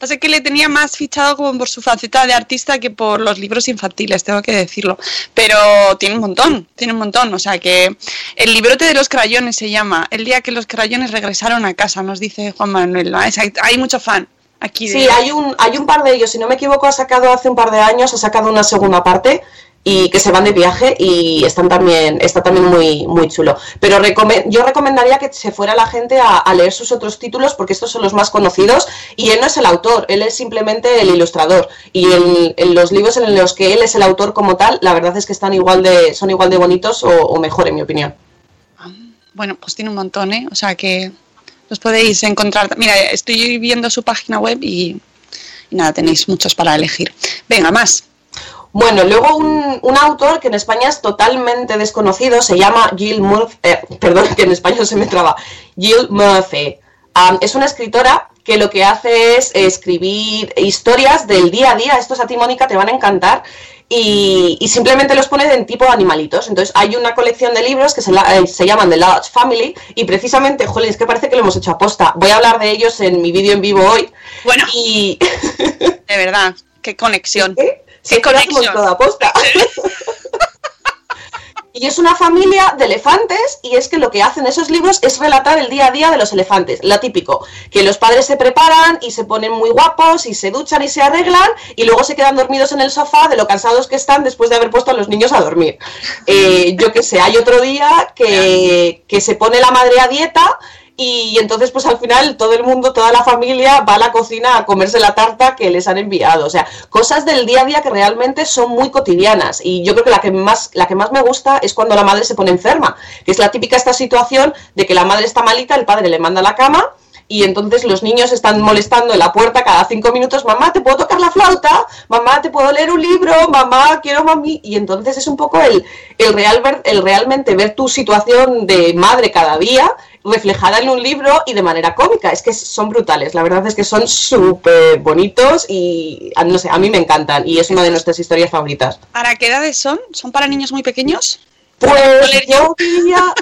Speaker 3: Pasa que le tenía más fichado como por su faceta de artista que por los libros infantiles, tengo que decirlo. Pero tiene un montón, tiene un montón. O sea que el librote de los crayones se llama El día que los crayones regresaron a casa, nos dice Juan Manuel. ¿no? Hay, hay mucho fan aquí.
Speaker 5: Sí, hay un, hay un par de ellos. Si no me equivoco, ha sacado hace un par de años, ha sacado una segunda parte y que se van de viaje y están también, está también muy, muy chulo. Pero recome- yo recomendaría que se fuera la gente a, leer sus otros títulos porque estos son los más conocidos y él no es el autor, él es simplemente el ilustrador. Y en, los libros en los que él es el autor como tal, la verdad es que están igual de, son igual de bonitos o, mejor en mi opinión.
Speaker 3: Bueno, pues tiene un montón, ¿eh? O sea que los podéis encontrar. Mira, estoy viendo su página web y nada, tenéis muchos para elegir. Venga, más.
Speaker 5: Bueno, luego un, un autor que en España es totalmente desconocido, se llama Jill Murphy, eh, perdón, que en español se me traba, Jill Murphy. Am, es una escritora que lo que hace es escribir historias del día a día, estos a ti, Mónica, te van a encantar, y, y simplemente los pone en tipo animalitos. Entonces hay una colección de libros que se, la- eh, se llaman The Large Family, y precisamente, jolín, es que parece que lo hemos hecho aposta. Voy a hablar de ellos en mi vídeo en vivo hoy.
Speaker 3: Bueno,
Speaker 5: y...
Speaker 3: de verdad, qué conexión.
Speaker 5: Que lo hacemos toda aposta. Y es una familia de elefantes y es que lo que hacen esos libros es relatar el día a día de los elefantes, la típico, que los padres se preparan y se ponen muy guapos y se duchan y se arreglan y luego se quedan dormidos en el sofá de lo cansados que están después de haber puesto a los niños a dormir. Eh, yo que sé, hay otro día que, que se pone la madre a dieta y entonces pues al final todo el mundo, toda la familia va a la cocina a comerse la tarta que les han enviado. O sea, cosas del día a día que realmente son muy cotidianas. Y yo creo que la que más, la que más me gusta es cuando la madre se pone enferma, que es la típica esta situación de que la madre está malita, el padre le manda a la cama y entonces los niños están molestando en la puerta cada cinco minutos, mamá, ¿te puedo tocar la flauta? Mamá, ¿te puedo leer un libro? Mamá, quiero mami. Y entonces es un poco el, el, real, ver- el realmente ver tu situación de madre cada día reflejada en un libro y de manera cómica. Es que son brutales, la verdad es que son súper bonitos y no sé, a mí me encantan y es una de nuestras historias favoritas.
Speaker 3: ¿Para qué edades son? ¿Son para niños muy pequeños?
Speaker 5: Pues yo diría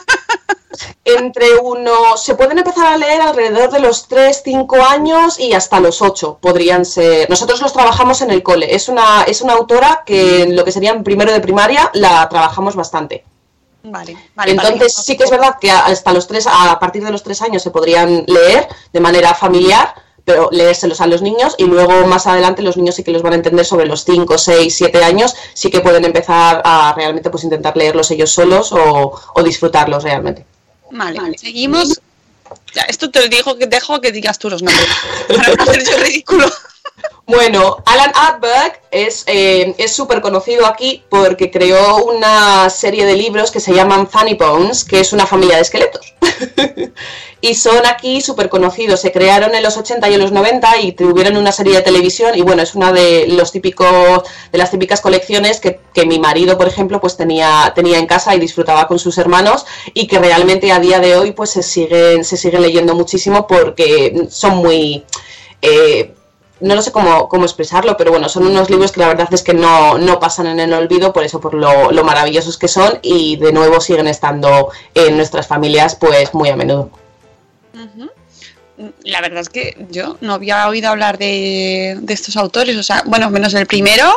Speaker 5: entre unos... Se pueden empezar a leer alrededor de los 3, 5 años y hasta los 8 podrían ser. Nosotros los trabajamos en el cole. Es una, es una autora que en lo que sería en primero de primaria la trabajamos bastante.
Speaker 3: Vale, vale.
Speaker 5: Entonces
Speaker 3: vale.
Speaker 5: sí que es verdad que hasta los tres, a partir de los tres años se podrían leer de manera familiar, pero leérselos a los niños y luego más adelante los niños sí que los van a entender sobre los 5, 6, 7 años, sí que pueden empezar a realmente pues intentar leerlos ellos solos o, o disfrutarlos realmente.
Speaker 3: Vale, seguimos. Ya, esto te lo digo que dejo que digas tú los nombres. Para no hacer yo ridículo.
Speaker 5: Bueno, Alan Atberg es eh, súper conocido aquí porque creó una serie de libros que se llaman Funny Bones, que es una familia de esqueletos. y son aquí súper conocidos. Se crearon en los 80 y en los 90 y tuvieron una serie de televisión y bueno, es una de los típicos de las típicas colecciones que, que mi marido, por ejemplo, pues tenía tenía en casa y disfrutaba con sus hermanos y que realmente a día de hoy pues se siguen se siguen leyendo muchísimo porque son muy eh, no lo sé cómo, cómo expresarlo, pero bueno, son unos libros que la verdad es que no, no pasan en el olvido, por eso por lo, lo maravillosos que son y de nuevo siguen estando en nuestras familias pues muy a menudo.
Speaker 3: La verdad es que yo no había oído hablar de, de estos autores, o sea, bueno, menos el primero,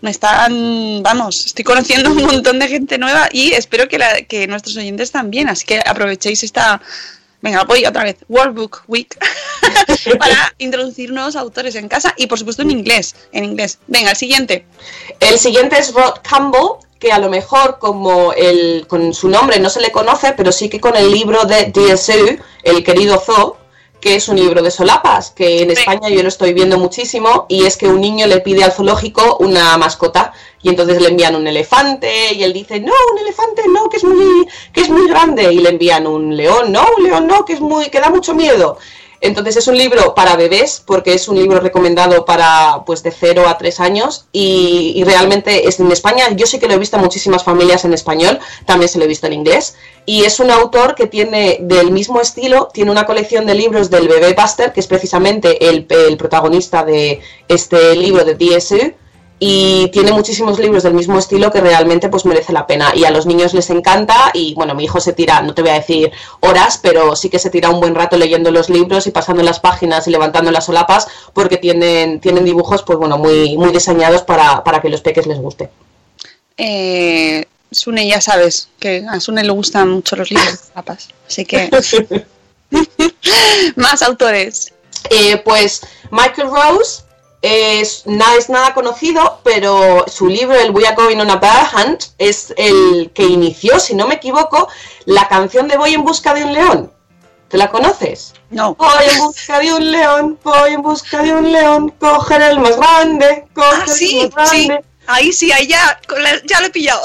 Speaker 3: me están, vamos, estoy conociendo un montón de gente nueva y espero que, la- que nuestros oyentes también, así que aprovechéis esta, venga, voy otra vez, World Book Week, para introducir nuevos autores en casa y por supuesto en inglés, en inglés. Venga, el siguiente.
Speaker 5: El siguiente es Rod Campbell, que a lo mejor como el, con su nombre no se le conoce, pero sí que con el libro de DSU, El querido Zoo, que es un libro de solapas, que en España yo lo estoy viendo muchísimo, y es que un niño le pide al zoológico una mascota, y entonces le envían un elefante, y él dice, no, un elefante no, que es muy, que es muy grande, y le envían un león, no, un león no, que es muy, que da mucho miedo. Entonces es un libro para bebés, porque es un libro recomendado para pues de 0 a 3 años y, realmente es en España, yo sí que lo he visto en muchísimas familias en español, también se lo he visto en inglés, y es un autor que tiene del mismo estilo, tiene una colección de libros del bebé Buster, que es precisamente el, el protagonista de este libro de DSU, y tiene muchísimos libros del mismo estilo que realmente pues merece la pena y a los niños les encanta y bueno mi hijo se tira no te voy a decir horas pero sí que se tira un buen rato leyendo los libros y pasando las páginas y levantando las solapas porque tienen tienen dibujos pues bueno muy muy diseñados para, para que los peques les guste
Speaker 3: Eh, Sune, ya sabes que a Sune le gustan mucho los libros de papas, así que más autores.
Speaker 5: Eh, pues Michael Rose es, na- es nada conocido, pero su libro, el We Are Going on a Bear Hunt, es el que inició, si no me equivoco, la canción de Voy en busca de un león. ¿Te la conoces?
Speaker 3: No.
Speaker 5: Voy en busca de un león, voy en busca de un león, coger el más grande, coger
Speaker 3: Ah, sí,
Speaker 5: el más
Speaker 3: sí.
Speaker 5: grande.
Speaker 3: Ahí sí, ahí ya, ya lo he pillado.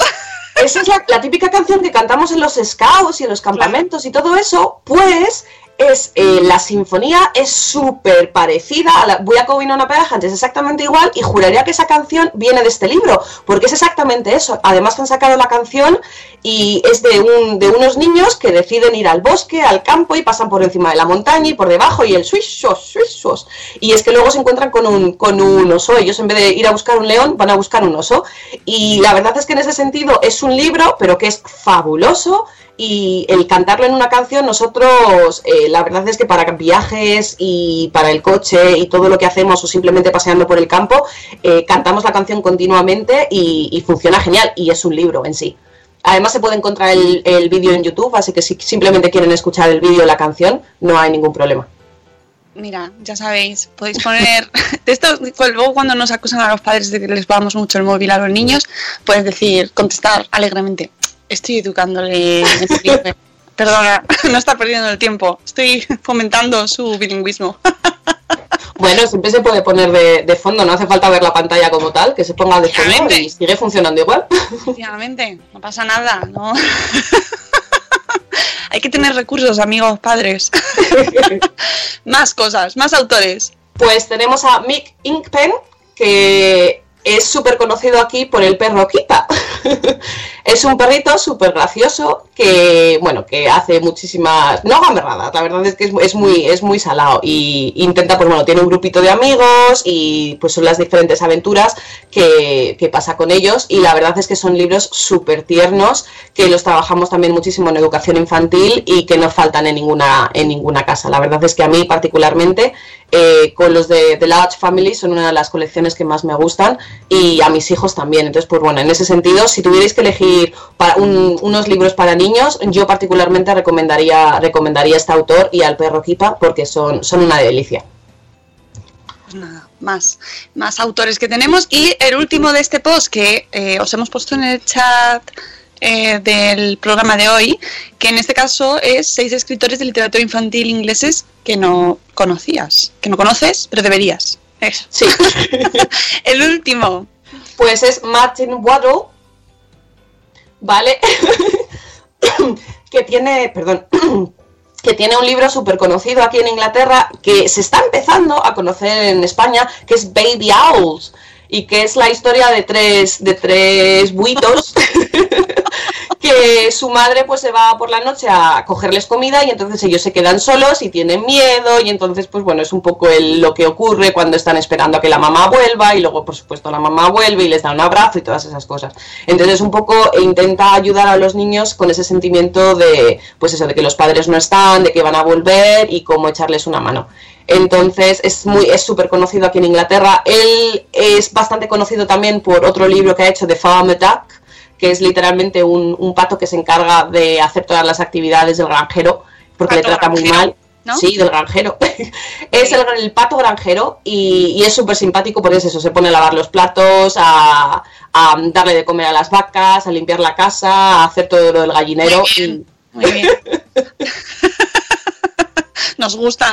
Speaker 5: Esa es la, la típica canción que cantamos en los scouts y en los campamentos y todo eso, pues es eh, la sinfonía es súper parecida a la Voy a Going on a Bear Hunt, es exactamente igual y juraría que esa canción viene de este libro, porque es exactamente eso. Además han sacado la canción y es de, un, de unos niños que deciden ir al bosque, al campo y pasan por encima de la montaña y por debajo y el swish-swash, swish-swash. Y es que luego se encuentran con un, con un oso. Ellos en vez de ir a buscar un león van a buscar un oso. Y la verdad es que en ese sentido es un libro, pero que es fabuloso. Y el cantarlo en una canción, nosotros, eh, la verdad es que para viajes y para el coche y todo lo que hacemos o simplemente paseando por el campo, eh, cantamos la canción continuamente y, funciona genial. Y es un libro en sí. Además se puede encontrar el, el vídeo en YouTube, así que si simplemente quieren escuchar el vídeo o la canción, no hay ningún problema.
Speaker 3: Mira, ya sabéis, podéis poner. De esto, pues, luego cuando nos acusan a los padres de que les pagamos mucho el móvil a los niños, puedes decir, contestar alegremente: Estoy educándole. bilingüe". Perdona, no está perdiendo el tiempo. Estoy fomentando su bilingüismo.
Speaker 5: Bueno, siempre se puede poner de, de fondo, no hace falta ver la pantalla como tal, que se ponga de fondo y sigue funcionando igual.
Speaker 3: Efectivamente, no pasa nada, ¿no? Hay que tener recursos, amigos padres. más cosas, más autores.
Speaker 5: Pues tenemos a Mick Inkpen, que es súper conocido aquí por el perro Kita. es un perrito súper gracioso que, bueno, que hace muchísimas... No gamberradas, la verdad es que es, muy, es muy salado y intenta, pues bueno, tiene un grupito de amigos y pues son las diferentes aventuras que, que pasa con ellos y la verdad es que son libros súper tiernos que los trabajamos también muchísimo en educación infantil y que no faltan en ninguna, en ninguna casa. La verdad es que a mí particularmente eh, con los de The Large Family son una de las colecciones que más me gustan y a mis hijos también. Entonces, pues bueno, en ese sentido, si tuvierais que elegir para un- unos libros para niños, yo particularmente recomendaría, recomendaría este autor y al perro Kipa porque son, son una delicia.
Speaker 3: Nada, más, más autores que tenemos. Y el último de este post que eh, os hemos puesto en el chat eh, del programa de hoy, que en este caso es seis escritores de literatura infantil ingleses que no conocías, que no conoces, pero deberías. Eso.
Speaker 5: Sí.
Speaker 3: el último.
Speaker 5: Pues es Martin Waddle, ¿vale? que tiene, perdón, que tiene un libro súper conocido aquí en Inglaterra que se está empezando a conocer en España, que es Baby Owls, y que es la historia de tres, de tres buitos que su madre pues se va por la noche a cogerles comida y entonces ellos se quedan solos y tienen miedo y entonces pues bueno es un poco el- lo que ocurre cuando están esperando a que la mamá vuelva y luego por supuesto la mamá vuelve y les da un abrazo y todas esas cosas. Entonces un poco intenta ayudar a los niños con ese sentimiento de pues eso de que los padres no están de que van a volver y cómo echarles una mano entonces es muy es súper conocido aquí en Inglaterra él es bastante conocido también por otro libro que ha hecho de Farmer Duck que es literalmente un, un pato que se encarga de hacer todas las actividades del granjero, porque le trata muy mal.
Speaker 3: ¿no?
Speaker 5: Sí, del granjero. es el, el pato granjero y, y es súper simpático porque es eso, se pone a lavar los platos, a, a darle de comer a las vacas, a limpiar la casa, a hacer todo lo del gallinero.
Speaker 3: Muy bien, muy bien. Nos gusta.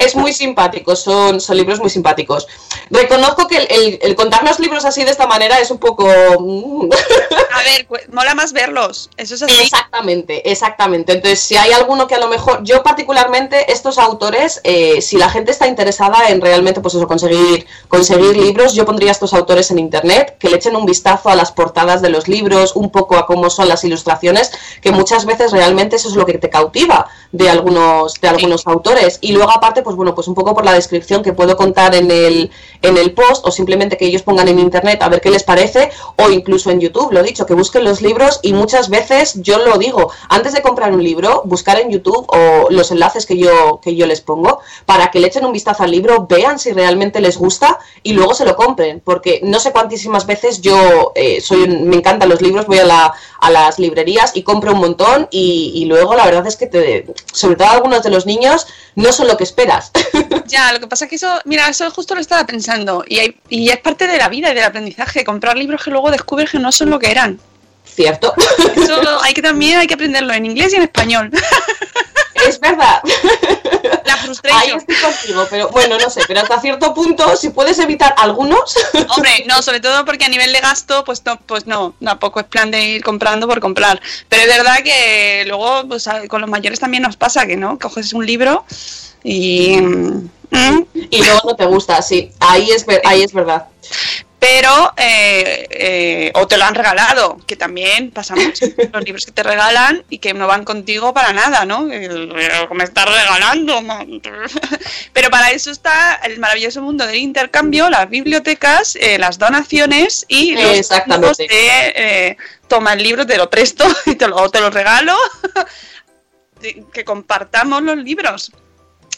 Speaker 5: Es muy simpático, son, son libros muy simpáticos. Reconozco que el, el- el contarnos libros así de esta manera es un poco... mm,
Speaker 3: A ver, pues, mola más verlos. Eso es así.
Speaker 5: Exactamente, exactamente. Entonces, si hay alguno que a lo mejor, yo particularmente, estos autores, eh, si la gente está interesada en realmente, pues eso, conseguir, conseguir libros, yo pondría estos autores en internet, que le echen un vistazo a las portadas de los libros, un poco a cómo son las ilustraciones, que muchas veces realmente eso es lo que te cautiva de algunos, de algunos autores. Y luego aparte, pues bueno, pues un poco por la descripción que puedo contar en el, en el post, o simplemente que ellos pongan en internet a ver qué les parece, o incluso en YouTube, lo dicho, que busquen los libros y muchas veces yo lo digo, antes de comprar un libro, buscar en YouTube o los enlaces que yo, que yo les pongo para que le echen un vistazo al libro, vean si realmente les gusta y luego se lo compren, porque no sé cuantísimas veces yo eh, soy me encantan los libros, voy a, la, a las librerías y compro un montón y, luego la verdad es que te, sobre todo algunos de los niños no son lo que
Speaker 3: Ya, lo que pasa es que eso, mira, eso justo lo estaba pensando. Y, hay- y es parte de la vida y del aprendizaje. Comprar libros que luego descubres que no son lo que eran.
Speaker 5: Cierto.
Speaker 3: Eso hay que también hay que aprenderlo en inglés y en español.
Speaker 5: es verdad. Ahí estoy contigo, pero bueno, no sé, pero hasta cierto punto, si puedes evitar algunos,
Speaker 3: Hombre, no, sobre todo porque a nivel de gasto, pues no, pues no, tampoco es plan de ir comprando por comprar. Pero es verdad que luego, pues con los mayores también nos pasa que, ¿no? Coges un libro y... mm,
Speaker 5: y luego no te gusta, sí, ahí es, ahí es verdad.
Speaker 3: Pero eh, eh, o te lo han regalado, que también pasa mucho. Los libros que te regalan y que no van contigo para nada, ¿no? Me estás regalando. Pero para eso está el maravilloso mundo del intercambio, las bibliotecas, eh, las donaciones y los fondos de toma el libro, te lo presto y te lo, te lo regalo. Que compartamos los libros.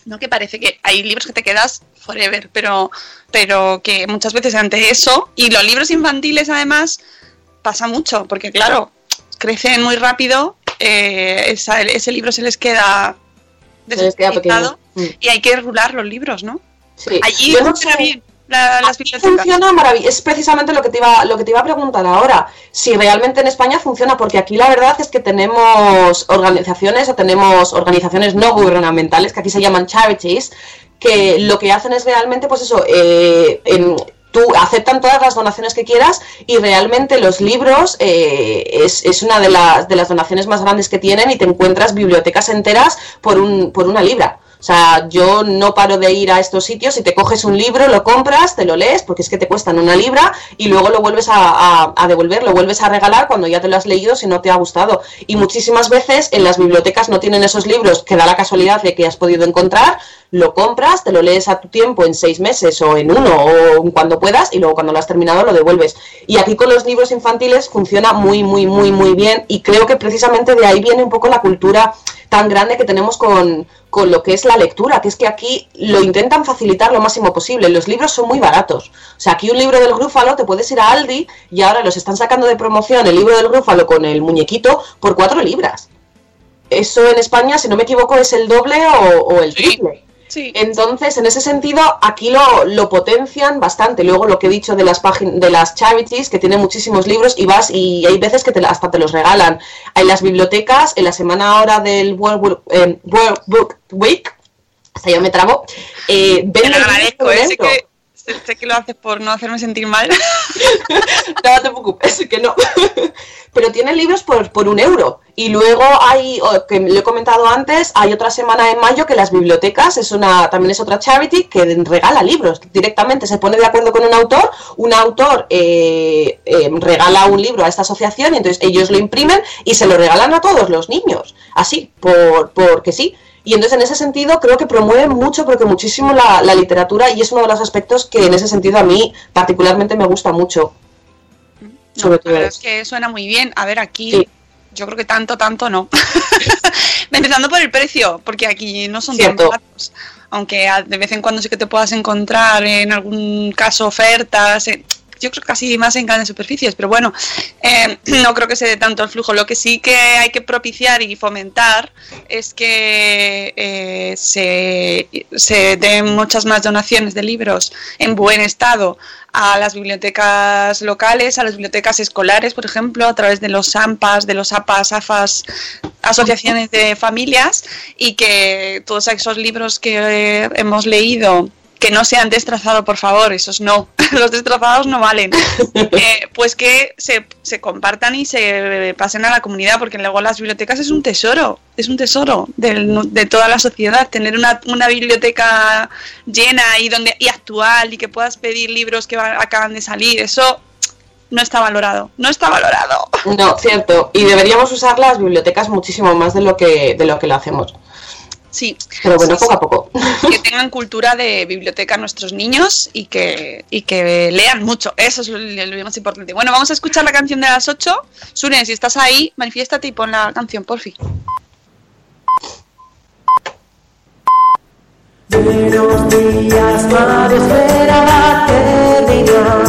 Speaker 3: No que parece que hay libros que te quedas forever, pero, pero que muchas veces ante eso, y los libros infantiles además, pasa mucho, porque claro, crecen muy rápido, eh, esa- ese libro se les queda
Speaker 5: pequeño. Mm.
Speaker 3: y hay que rular los libros, ¿no?
Speaker 5: Sí.
Speaker 3: Allí
Speaker 5: Yo no
Speaker 3: funciona
Speaker 5: sé-
Speaker 3: bien la- las
Speaker 5: Aquí
Speaker 3: bibliotecas.
Speaker 5: funciona maravilloso. Es precisamente lo que te iba, lo que te iba a preguntar ahora. Si realmente en España funciona, porque aquí la verdad es que tenemos organizaciones o tenemos organizaciones no gubernamentales, que aquí se llaman charities, que lo que hacen es realmente, pues eso, eh, en- tú aceptan todas las donaciones que quieras y realmente los libros eh, es, es una de las, de las donaciones más grandes que tienen y te encuentras bibliotecas enteras por, un, por una libra. O sea, yo no paro de ir a estos sitios y te coges un libro, lo compras, te lo lees, porque es que te cuestan una libra y luego lo vuelves a, a- devolver, lo vuelves a regalar cuando ya te lo has leído si no te ha gustado. Y muchísimas veces en las bibliotecas no tienen esos libros que da la casualidad de que has podido encontrar, lo compras, te lo lees a tu tiempo en seis meses o en uno o cuando puedas y luego cuando lo has terminado lo devuelves. Y aquí con los libros infantiles funciona muy, muy, muy, muy bien y creo que precisamente de ahí viene un poco la cultura tan grande que tenemos con, con lo que es la lectura, que es que aquí lo intentan facilitar lo máximo posible. Los libros son muy baratos. O sea, aquí un libro del Grúfalo te puedes ir a Aldi y ahora los están sacando de promoción el libro del Grúfalo con el muñequito por cuatro libras. Eso en España, si no me equivoco, es el doble o, o el triple. Entonces, en ese sentido, aquí lo, lo potencian bastante. Luego, lo que he dicho de las páginas, de las charities, que tienen muchísimos libros y vas y hay veces que te, hasta te los regalan. En las bibliotecas, en la semana ahora del World, Book- eh, World Book Week, hasta ya me trabo, eh,
Speaker 3: Te lo agradezco,
Speaker 5: por
Speaker 3: ¿eh? que, sé- que lo haces por no hacerme sentir mal.
Speaker 5: No te preocupes, que no. Pero tienen libros por, por un euro. Y luego hay, que lo he comentado antes, hay otra semana en mayo que las bibliotecas, es una, también es otra charity que regala libros directamente. Se pone de acuerdo con un autor, un autor eh, eh, regala un libro a esta asociación y entonces ellos lo imprimen y se lo regalan a todos los niños. Así, por, porque sí. Y entonces en ese sentido creo que promueve mucho, porque muchísimo la, la literatura y es uno de los aspectos que en ese sentido a mí particularmente me gusta mucho. Sobre todo
Speaker 3: es que suena muy bien. A ver, aquí
Speaker 5: Sí.
Speaker 3: yo creo que tanto, tanto no. Empezando por el precio, porque aquí no son tan baratos. Aunque de vez en cuando sí que te puedas encontrar en algún caso ofertas. eh, yo creo casi más en grandes superficies, pero bueno, eh, no creo que se dé tanto el flujo. Lo que sí que hay que propiciar y fomentar es que eh, se, se den muchas más donaciones de libros en buen estado a las bibliotecas locales, a las bibliotecas escolares, por ejemplo, a través de los AMPAs, de los APAS, AFAS, asociaciones de familias, y que todos esos libros que hemos leído que no sean destrozados, por favor, esos no, los destrozados no valen, Eh, pues que se, se compartan y se pasen a la comunidad, porque luego las bibliotecas es un tesoro, es un tesoro del- de toda la sociedad, tener una, una biblioteca llena y, donde, y actual y que puedas pedir libros que va- acaban de salir, eso no está valorado, no está valorado.
Speaker 5: No, cierto. Y deberíamos usar las bibliotecas muchísimo más de lo que, de lo, que lo hacemos.
Speaker 3: Sí,
Speaker 5: Pero bueno,
Speaker 3: Sí,
Speaker 5: poco a poco.
Speaker 3: que tengan cultura de biblioteca nuestros niños y que, y que lean mucho. Eso es lo, lo más importante. Bueno, vamos a escuchar la canción de las 8. Suren, si estás ahí, manifiéstate y pon la canción, por fin.
Speaker 6: Buenos días, madre, espera terminar.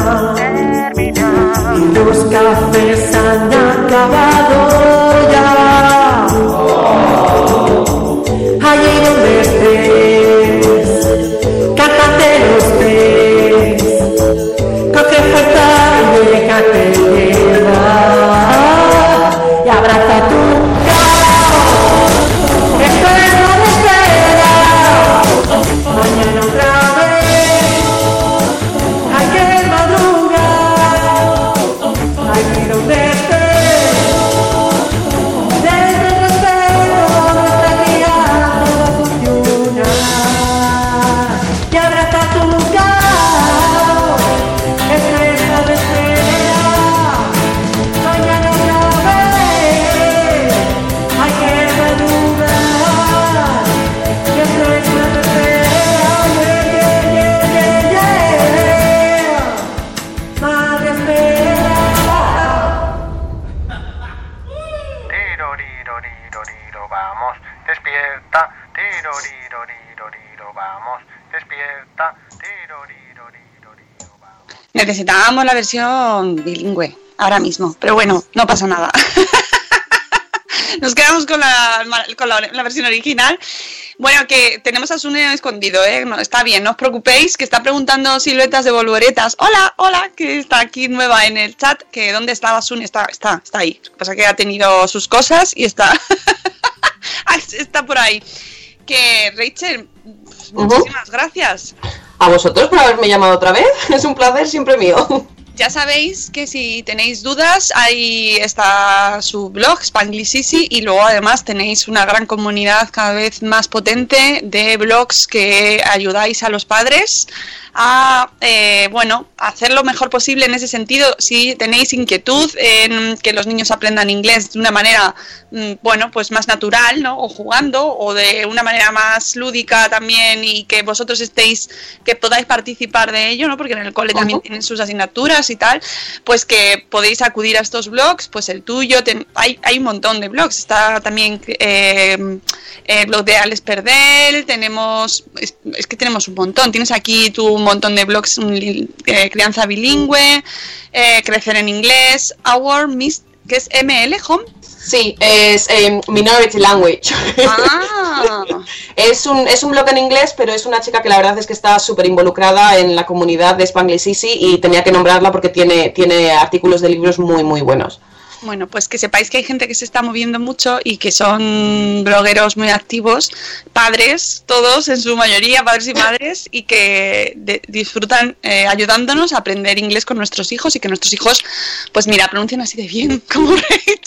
Speaker 6: Y los cafés han acabado ya. Y
Speaker 3: Necesitábamos la versión bilingüe. ahora mismo. Pero bueno, no pasa nada. Nos quedamos con la, con la, la versión original. Bueno, que tenemos a Sune escondido, ¿eh? No, está bien, no os preocupéis, que está preguntando siluetas de volveretas. Hola, hola, que está aquí nueva en el chat, que ¿dónde estaba Sune? Está, está, está ahí. Lo que pasa es que ha tenido sus cosas y está, está por ahí. Que Rachel, muchísimas gracias.
Speaker 5: A vosotros por haberme llamado otra vez. Es un placer siempre mío.
Speaker 3: Ya sabéis que si tenéis dudas, ahí está su blog, Spanglish y luego además tenéis una gran comunidad cada vez más potente de blogs que ayudáis a los padres a, eh, bueno, hacer lo mejor posible en ese sentido. Si tenéis inquietud en que los niños aprendan inglés de una manera, mm, bueno, pues más natural, ¿no? O jugando, o de una manera más lúdica también y que vosotros estéis, que podáis participar de ello, ¿no? Porque en el cole también tienen sus asignaturas y tal, pues que podéis acudir a estos blogs, pues el tuyo, ten- hay, hay un montón de blogs. Está también eh, el blog de Alex Perdel, tenemos, es, es que tenemos un montón. Tienes aquí tu un montón de blogs, eh, crianza bilingüe, eh, crecer en inglés, Our Miss, que es ML Home.
Speaker 5: Sí, es eh, Minority Language.
Speaker 3: Ah.
Speaker 5: es, un, es un blog en inglés, pero es una chica que la verdad es que está súper involucrada en la comunidad de Spanglish Easy y tenía que nombrarla porque tiene, tiene artículos de libros muy, muy buenos.
Speaker 3: Bueno, pues que sepáis que hay gente que se está moviendo mucho y que son blogueros muy activos, padres, todos en su mayoría, padres y madres, y que de- disfrutan eh, ayudándonos a aprender inglés con nuestros hijos y que nuestros hijos, pues mira, pronuncian así de bien como Rachel.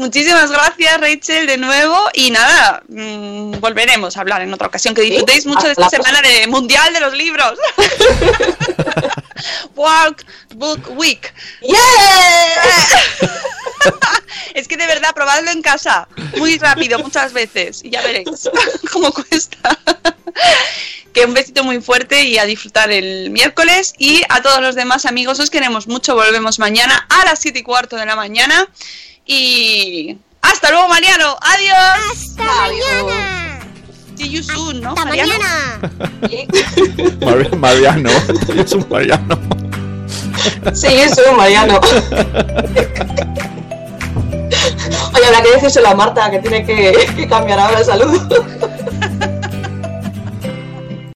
Speaker 3: Muchísimas gracias, Rachel, de nuevo. Y nada, mm, volveremos a hablar en otra ocasión. Que disfrutéis mucho de esta semana de Mundial de los Libros. World Book Week. es que de verdad, probadlo en casa. Muy rápido, muchas veces. Y ya veréis cómo cuesta. que un besito muy fuerte y a disfrutar el miércoles. Y a todos los demás amigos, os queremos mucho. Volvemos mañana a las 7 y cuarto de la mañana. Y hasta luego, Mariano. Adiós.
Speaker 2: Hasta mañana.
Speaker 3: See you soon, ¿no?
Speaker 2: Hasta
Speaker 3: Mariano?
Speaker 2: mañana.
Speaker 4: Mar- Mariano. es un Mariano.
Speaker 5: Sí, eso, Mariano. Oye, habrá que decírselo a Marta que tiene que, que cambiar ahora el saludo.